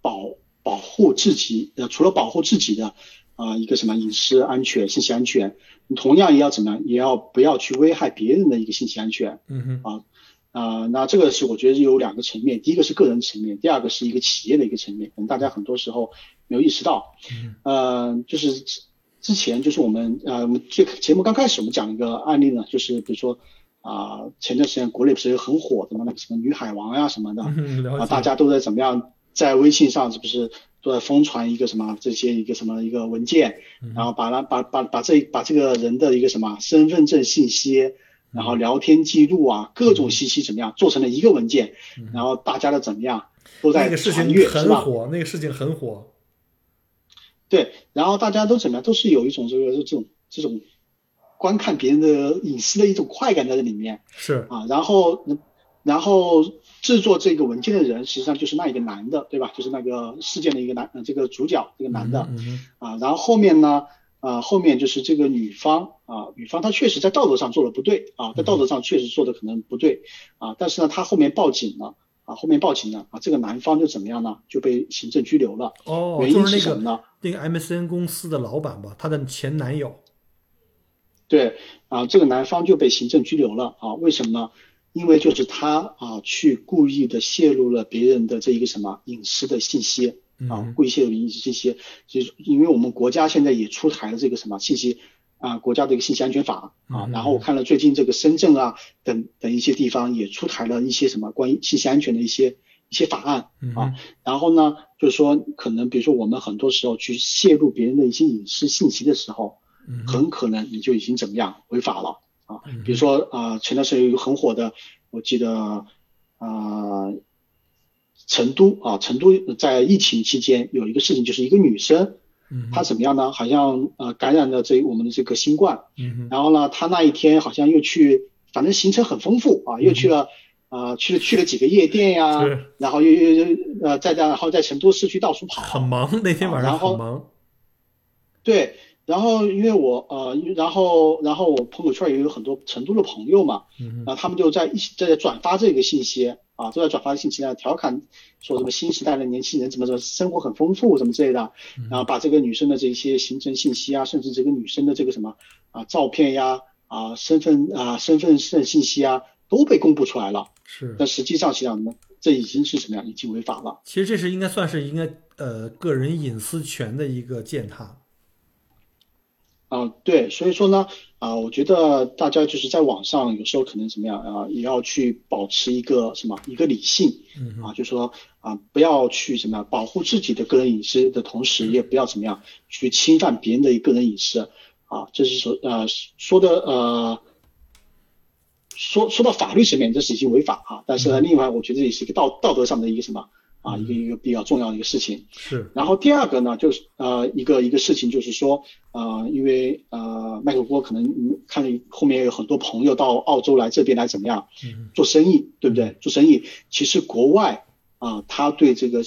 保保护自己，呃，除了保护自己的啊、一个什么隐私安全、信息安全，你同样也要怎么样，也要不要去危害别人的一个信息安全。嗯哼，啊啊、那这个是我觉得有两个层面，第一个是个人层面，第二个是一个企业的一个层面，可能大家很多时候没有意识到。嗯呃，就是之之前就是我们呃，我们这个节目刚开始我们讲一个案例呢，就是比如说啊、前段时间国内不是有很火的嘛，那个什么女海王呀什么的，啊，大家都在怎么样在微信上是不是都在疯传一个什么这些一个什么一个文件，嗯然后把它把把把这把这个人的一个什么身份证信息，然后聊天记录啊各种信息怎么样做成了一个文件，然后大家的怎么样都在那个事情传阅？很火，那个事情很火。对，然后大家都怎么样都是有一种这个这种这种观看别人的隐私的一种快感在这里面。是，啊，然后然后制作这个文件的人实际上就是那一个男的，对吧？就是那个事件的一个男，呃，这个主角这个男的、啊。然后后面呢，啊，后面就是这个女方啊，女方她确实在道德上做的不对啊，在道德上确实做的可能不对啊，但是呢，她后面报警了。啊，后面报警了啊，这个男方就怎么样呢？就被行政拘留了。哦，原因就是什么呢？那个 M C N 公司的老板吧，他的前男友。对啊，这个男方就被行政拘留了啊？为什么呢？因为就是他啊，去故意的泄露了别人的这一个什么隐私的信息啊嗯，故意泄露隐私信息，就是因为我们国家现在也出台了这个什么信息啊，国家的一个信息安全法啊嗯，然后我看了最近这个深圳啊等等一些地方也出台了一些什么关于信息安全的一些一些法案嗯。啊，然后呢，就是说可能比如说我们很多时候去泄露别人的一些隐私信息的时候。很可能你就已经怎么样违法了啊嗯。比如说啊、呃前段时间有一个很火的，我记得啊、呃成都啊，成都在疫情期间有一个事情，就是一个女生，嗯她怎么样呢？好像呃感染了这我们的这个新冠，嗯然后呢，她那一天好像又去，反正行程很丰富啊，又去了。啊、去了去了几个夜店呀、是然后又又又呃，在在然后在成都市区到处跑，很忙，那天晚上然后很忙。对，然后因为我呃，然后然后我朋友圈也有很多成都的朋友嘛，嗯然后他们就在一起在转发这个信息啊，都在转发信息啊，调侃说什么新时代的年轻人怎么怎么生活很丰富什么之类的，然后把这个女生的这些行程信息啊，甚至这个女生的这个什么啊照片呀啊身份啊身份证信息啊都被公布出来了。是。但实际上实际上呢，这已经是什么呀？已经违法了。其实这是应该算是应该呃个人隐私权的一个践踏。啊，对，所以说呢，啊，我觉得大家就是在网上有时候可能怎么样啊，也要去保持一个什么一个理性，嗯啊，就是说啊，不要去什么样保护自己的个人隐私的同时，也不要怎么样去侵犯别人的个人隐私，啊，这是说呃说的呃。说说到法律层面，这是已经违法啊，但是呢，另外我觉得也是一个道道德上的一个什么啊，一个一个比较重要的一个事情。是。然后第二个呢，就是呃一个一个事情，就是说呃，因为呃麦克波可能看了后面有很多朋友到澳洲来这边来怎么样做生意，对不对？做生意，其实国外啊，他对这个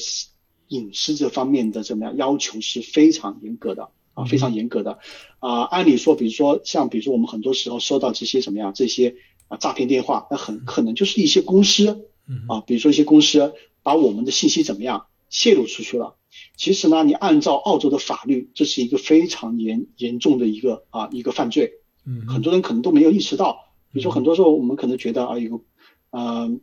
隐私这方面的怎么样要求是非常严格的啊，非常严格的啊。按理说，比如说像比如说我们很多时候收到这些什么呀这些。啊，诈骗电话，那很可能就是一些公司，啊，比如说一些公司把我们的信息怎么样泄露出去了。其实呢，你按照澳洲的法律，这是一个非常严严重的一个啊一个犯罪。嗯，很多人可能都没有意识到。比如说很多时候我们可能觉得啊，一个呃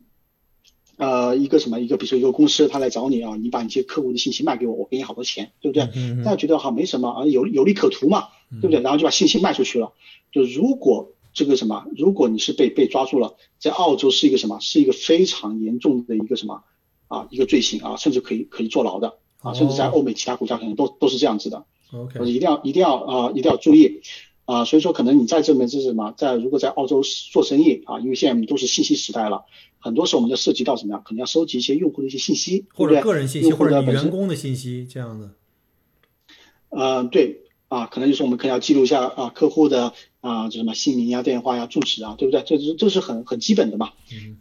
呃一个什么一个，比如说一个公司他来找你啊，你把你些客户的信息卖给我，我给你好多钱，对不对？大家觉得好没什么啊，有有利可图嘛，对不对？然后就把信息卖出去了。就如果这个什么？如果你是被被抓住了，在澳洲是一个什么？是一个非常严重的一个什么啊？一个罪行啊，甚至可以可以坐牢的啊，甚至在欧美其他国家可能都都是这样子的。OK，一定要一定要啊，一定要注意啊。所以说，可能你在这边是什么？在如果在澳洲做生意啊，因为现在都是信息时代了，很多时候我们就涉及到什么呀？可能要收集一些用户的一些信息，或者个人信息，或者员工的信息这样的。呃，对啊，可能就是我们可能要记录一下啊，客户的。啊，就什么姓名呀、电话呀、住址啊，对不对？这是这是很很基本的嘛，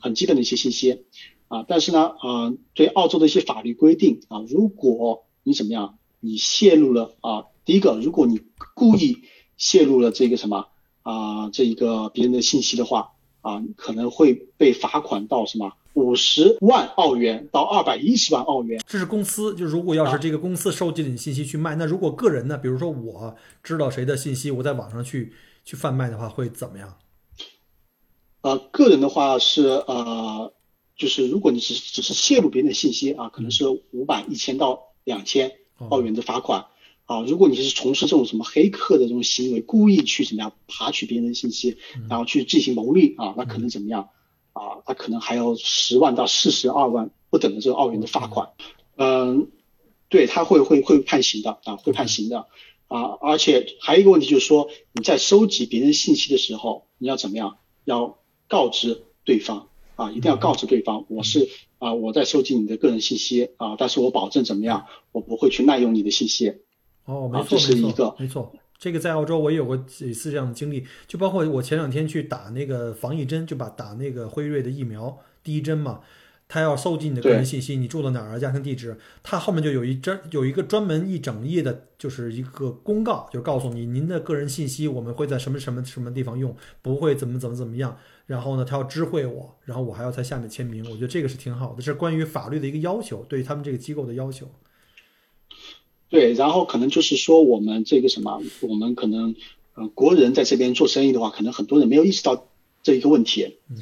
很基本的一些信息啊。但是呢，啊，对澳洲的一些法律规定啊，如果你怎么样，你泄露了啊，第一个，如果你故意泄露了这个什么啊，这一个别人的信息的话啊，可能会被罚款到什么五十万澳元到二百一十万澳元。这是公司，就如果要是这个公司收集了你信息去卖，那如果个人呢，比如说我知道谁的信息，我在网上去。去贩卖的话会怎么样？呃，个人的话是呃，就是如果你只只是泄露别人的信息啊，可能是五百、一千到两千澳元的罚款啊。如果你是从事这种什么黑客的这种行为，故意去怎么样爬取别人的信息，然后去进行牟利啊，那可能怎么样啊？那可能还要十万到四十二万不等的这个澳元的罚款。嗯，对他会会会判刑的啊，会判刑的。啊，而且还有一个问题就是说，你在收集别人信息的时候，你要怎么样？要告知对方啊，一定要告诉对方，我是啊，我在收集你的个人信息啊，但是我保证怎么样，我不会去滥用你的信息。哦，没错，这是一个，没错，这个在澳洲我也有过几次这样的经历，就包括我前两天去打那个防疫针，就把打那个辉瑞的疫苗第一针嘛。他要搜集你的个人信息，你住到哪儿，家庭地址，他后面就有一专有一个专门一整页的，就是一个公告，就告诉你您的个人信息我们会在什么什么什么地方用，不会怎么怎么怎么样。然后呢，他要知会我，然后我还要在下面签名。我觉得这个是挺好的，这是关于法律的一个要求，对他们这个机构的要求。对，然后可能就是说我们这个什么，我们可能呃国人在这边做生意的话，可能很多人没有意识到这一个问题。嗯。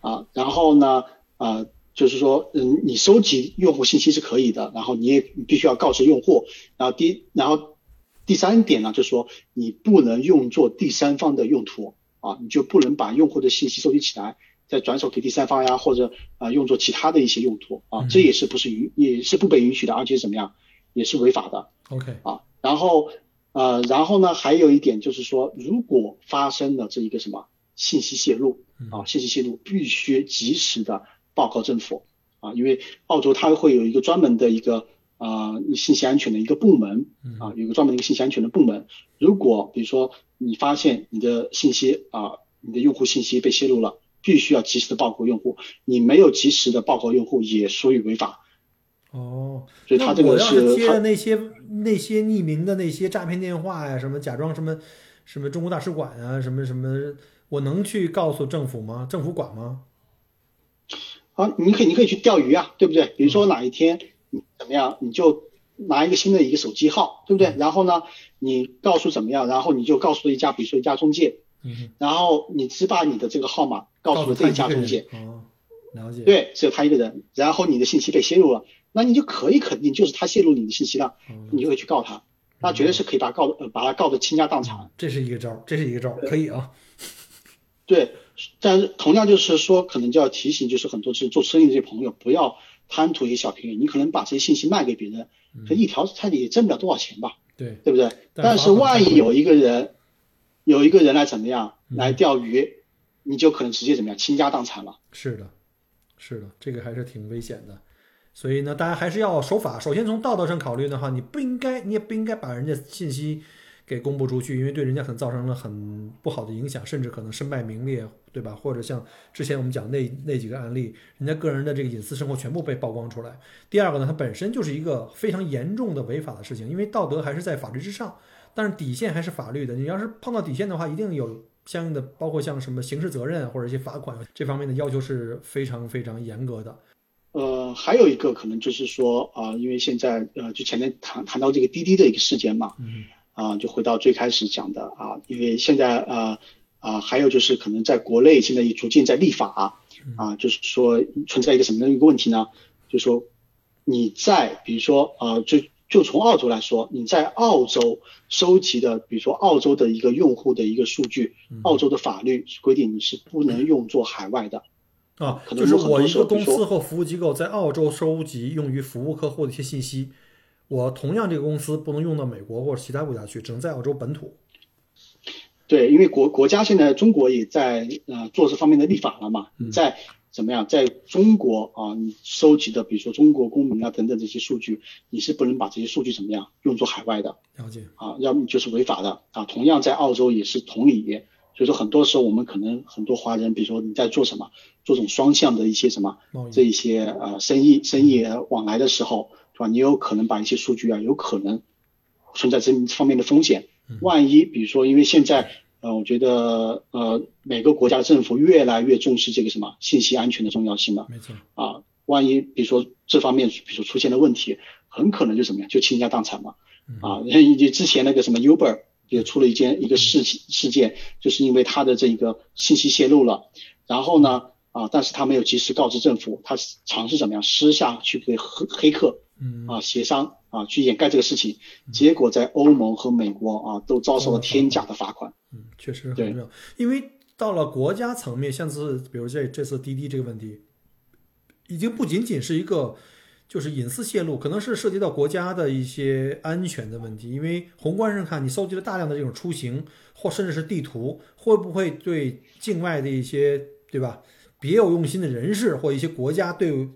啊，然后呢，啊。就是说，嗯，你收集用户信息是可以的，然后你也必须要告知用户。然后第，然后第三点呢，就是说你不能用作第三方的用途啊，你就不能把用户的信息收集起来，再转手给第三方呀，或者啊用作其他的一些用途啊，这也是不是允也是不被允许的，而且怎么样也是违法的。OK 啊，然后呃，然后呢，还有一点就是说，如果发生了这一个什么信息泄露啊，信息泄露必须及时的。报告政府啊，因为澳洲它会有一个专门的一个啊信息安全的一个部门啊，有个专门的一个信息安全的部门。如果比如说你发现你的信息啊，你的用户信息被泄露了，必须要及时的报告用户。你没有及时的报告用户，也属于违法哦，所以他这个是接的那些那些匿名的那些诈骗电话呀，什么假装什么什么中国大使馆啊，什么什么，我能去告诉政府吗？政府管吗？啊，你可以你可以去钓鱼啊，对不对？比如说哪一天你怎么样，你就拿一个新的一个手机号，对不对？然后呢，你告诉怎么样，然后你就告诉一家，比如说一家中介，嗯，然后你只把你的这个号码告诉了这一家中介，哦，了解。对，只有他一个人，然后你的信息被泄露了，那你就可以肯定就是他泄露你的信息了，哦你就会去告他，那绝对是可以把他告呃把他告的倾家荡产。这是一个招，这是一个招，可以啊。对，但是同样就是说，可能就要提醒，就是很多是做生意的这些朋友，不要贪图一个小便宜。你可能把这些信息卖给别人，这一条他也挣不了多少钱吧，对，对不对？但但是万一有一个人，有一个人来怎么样嗯来钓鱼，你就可能直接怎么样倾家荡产了。是的，是的，这个还是挺危险的。所以呢，大家还是要守法。首先从道德上考虑的话，你不应该，你也不应该把人家信息给公布出去，因为对人家可能造成了很不好的影响，甚至可能身败名裂，对吧？或者像之前我们讲那那几个案例，人家个人的这个隐私生活全部被曝光出来。第二个呢，它本身就是一个非常严重的违法的事情，因为道德还是在法律之上，但是底线还是法律的。你要是碰到底线的话，一定有相应的，包括像什么刑事责任或者一些罚款这方面的要求是非常非常严格的。呃，还有一个可能就是说啊、因为现在呃，就前面谈谈到这个滴滴的一个事件嘛，嗯啊、就回到最开始讲的啊，因为现在呃啊，还有就是可能在国内现在也逐渐在立法啊，就是说存在一个什么样的一个问题呢？就是说你在比如说啊，就就从澳洲来说，你在澳洲收集的，比如说澳洲的一个用户的一个数据，澳洲的法律规定你是不能用作海外的。啊，可能我一个公司或服务机构在澳洲收集用于服务客户的一些信息，我同样这个公司不能用到美国或者其他国家去，只能在澳洲本土。对，因为国国家现在中国也在呃做这方面的立法了嘛，嗯在怎么样，在中国啊，你收集的比如说中国公民啊等等这些数据，你是不能把这些数据怎么样用作海外的了解，啊，要么就是违法的啊。同样在澳洲也是同理，所以说很多时候我们可能很多华人，比如说你在做什么，做这种双向的一些什么这一些呃生意生意往来的时候，对吧？你有可能把一些数据啊，有可能存在这方面的风险。万一比如说，因为现在呃，我觉得呃，每个国家的政府越来越重视这个什么信息安全的重要性了没错，啊。万一比如说这方面，比如说出现了问题，很可能就怎么样，就倾家荡产嘛。啊，就之前那个什么 Uber 也出了一件一个事情事件，就是因为它的这个信息泄露了，然后呢啊，但是他没有及时告知政府，他尝试怎么样私下去给黑黑客嗯。啊协商啊去掩盖这个事情，结果在欧盟和美国啊都遭受了天价的罚款。嗯，确实很重要，因为到了国家层面，像是比如这这次滴滴这个问题，已经不仅仅是一个就是隐私泄露，可能是涉及到国家的一些安全的问题。因为宏观上看，你搜集了大量的这种出行或甚至是地图，会不会对境外的一些对吧？别有用心的人士或一些国家对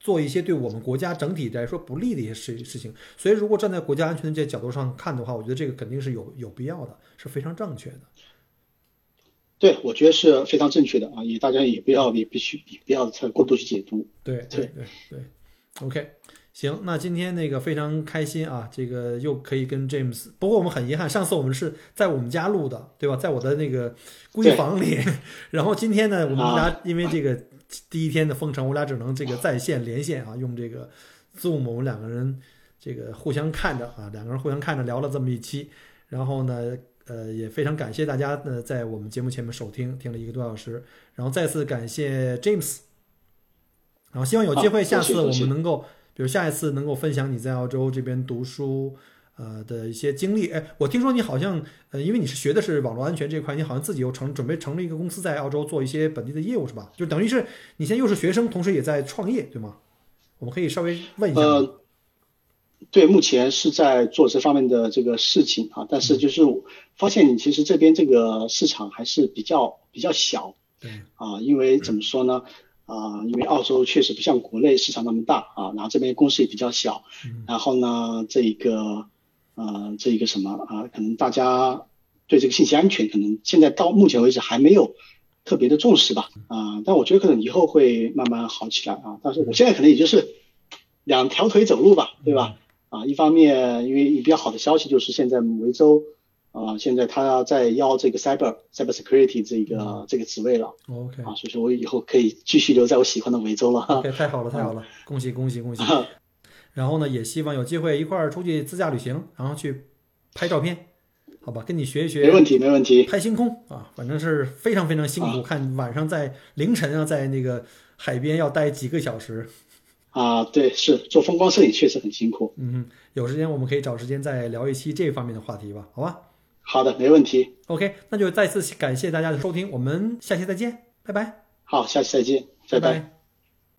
做一些对我们国家整体来说不利的一些事事情？所以，如果站在国家安全的这角度上看的话，我觉得这个肯定是有有必要的，是非常正确的。对，我觉得是非常正确的啊，也大家也不要也必须也不要太过度去解读。对对对对，OK，行，那今天那个非常开心啊，这个又可以跟 James，不过我们很遗憾，上次我们是在我们家录的，对吧？在我的那个闺房里，然后今天呢，我们家因为这个第一天的封城，我俩只能这个在线连线啊，用这个 Zoom，我们两个人这个互相看着啊，两个人互相看着聊了这么一期，然后呢。呃，也非常感谢大家呢，在我们节目前面收听，听了一个多小时，然后再次感谢 James，然后希望有机会下次我们能够，比如下一次能够分享你在澳洲这边读书呃的一些经历。哎，我听说你好像呃，因为你是学的是网络安全这块，你好像自己又成准备成立一个公司在澳洲做一些本地的业务是吧？就等于是你现在又是学生，同时也在创业，对吗？我们可以稍微问一下。呃对，目前是在做这方面的这个事情啊，但是就是发现你其实这边这个市场还是比较比较小，对啊，因为怎么说呢？啊，因为澳洲确实不像国内市场那么大啊，然后这边公司也比较小，然后呢，这一个呃，这一个什么啊，可能大家对这个信息安全可能现在到目前为止还没有特别的重视吧，啊，但我觉得可能以后会慢慢好起来啊，但是我现在可能也就是。两条腿走路吧，对吧？啊，一方面因为比较好的消息就是现在维州啊，现在他在要这个 cyber cyber security 这个这个职位了 OK 啊，所以说我以后可以继续留在我喜欢的维州了。OK，太好了，太好了，恭喜恭喜恭喜！然后呢，也希望有机会一块儿出去自驾旅行，然后去拍照片，好吧？跟你学一学没问题，没问题。拍星空啊，反正是非常非常辛苦，看晚上在凌晨啊，在那个海边要待几个小时。啊，对，是做风光摄影确实很辛苦。嗯，有时间我们可以找时间再聊一期这方面的话题吧，好吧好的，没问题。？OK，那就再次感谢大家的收听，我们下期再见，拜拜，好，下期再见，拜拜拜。拜。